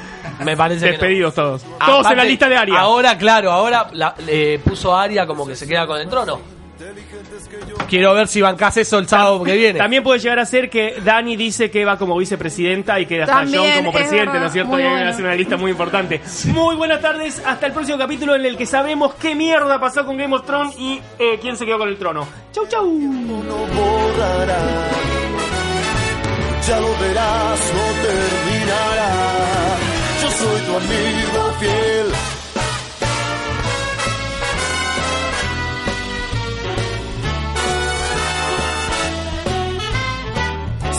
Speaker 2: Me parece que no.
Speaker 1: Despedidos todos. Todos en la lista de Aria.
Speaker 2: Ahora, claro, ahora la- eh, puso Aria como que se queda con el trono. Quiero ver si bancás eso el sábado que viene.
Speaker 1: También puede llegar a ser que Dani dice que va como vicepresidenta y que hasta
Speaker 10: También,
Speaker 1: John como
Speaker 10: es
Speaker 1: presidente,
Speaker 10: verdad,
Speaker 1: ¿no es cierto?
Speaker 10: muy
Speaker 1: Y que
Speaker 10: bueno.
Speaker 1: hacer una lista muy importante. Muy buenas tardes, hasta el próximo capítulo en el que sabemos qué mierda pasó con Game of Thrones y eh, quién se quedó con el trono. Chau, chau.
Speaker 12: no borrará. Ya lo verás, no terminará. Yo soy tu amigo fiel.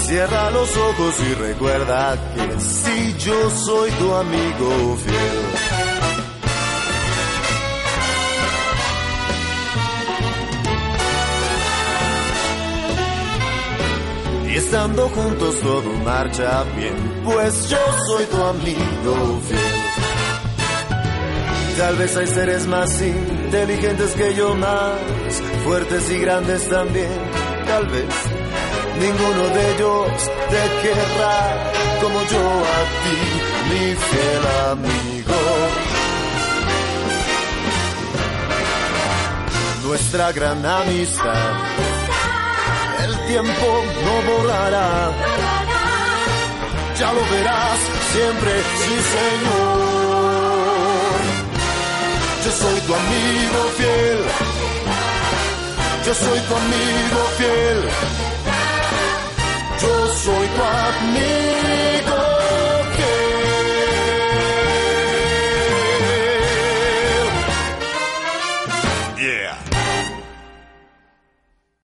Speaker 12: Cierra los ojos y recuerda que si yo soy tu amigo fiel. Y estando juntos todo marcha bien, pues yo soy tu amigo fiel. Tal vez hay seres más inteligentes que yo, más fuertes y grandes también. Tal vez ninguno de ellos te querrá como yo a ti, mi fiel amigo. Nuestra gran amistad el tiempo no borrará. Ya lo verás siempre, sí señor. Yo soy tu amigo fiel. Yo soy tu amigo fiel. Yo soy tu amigo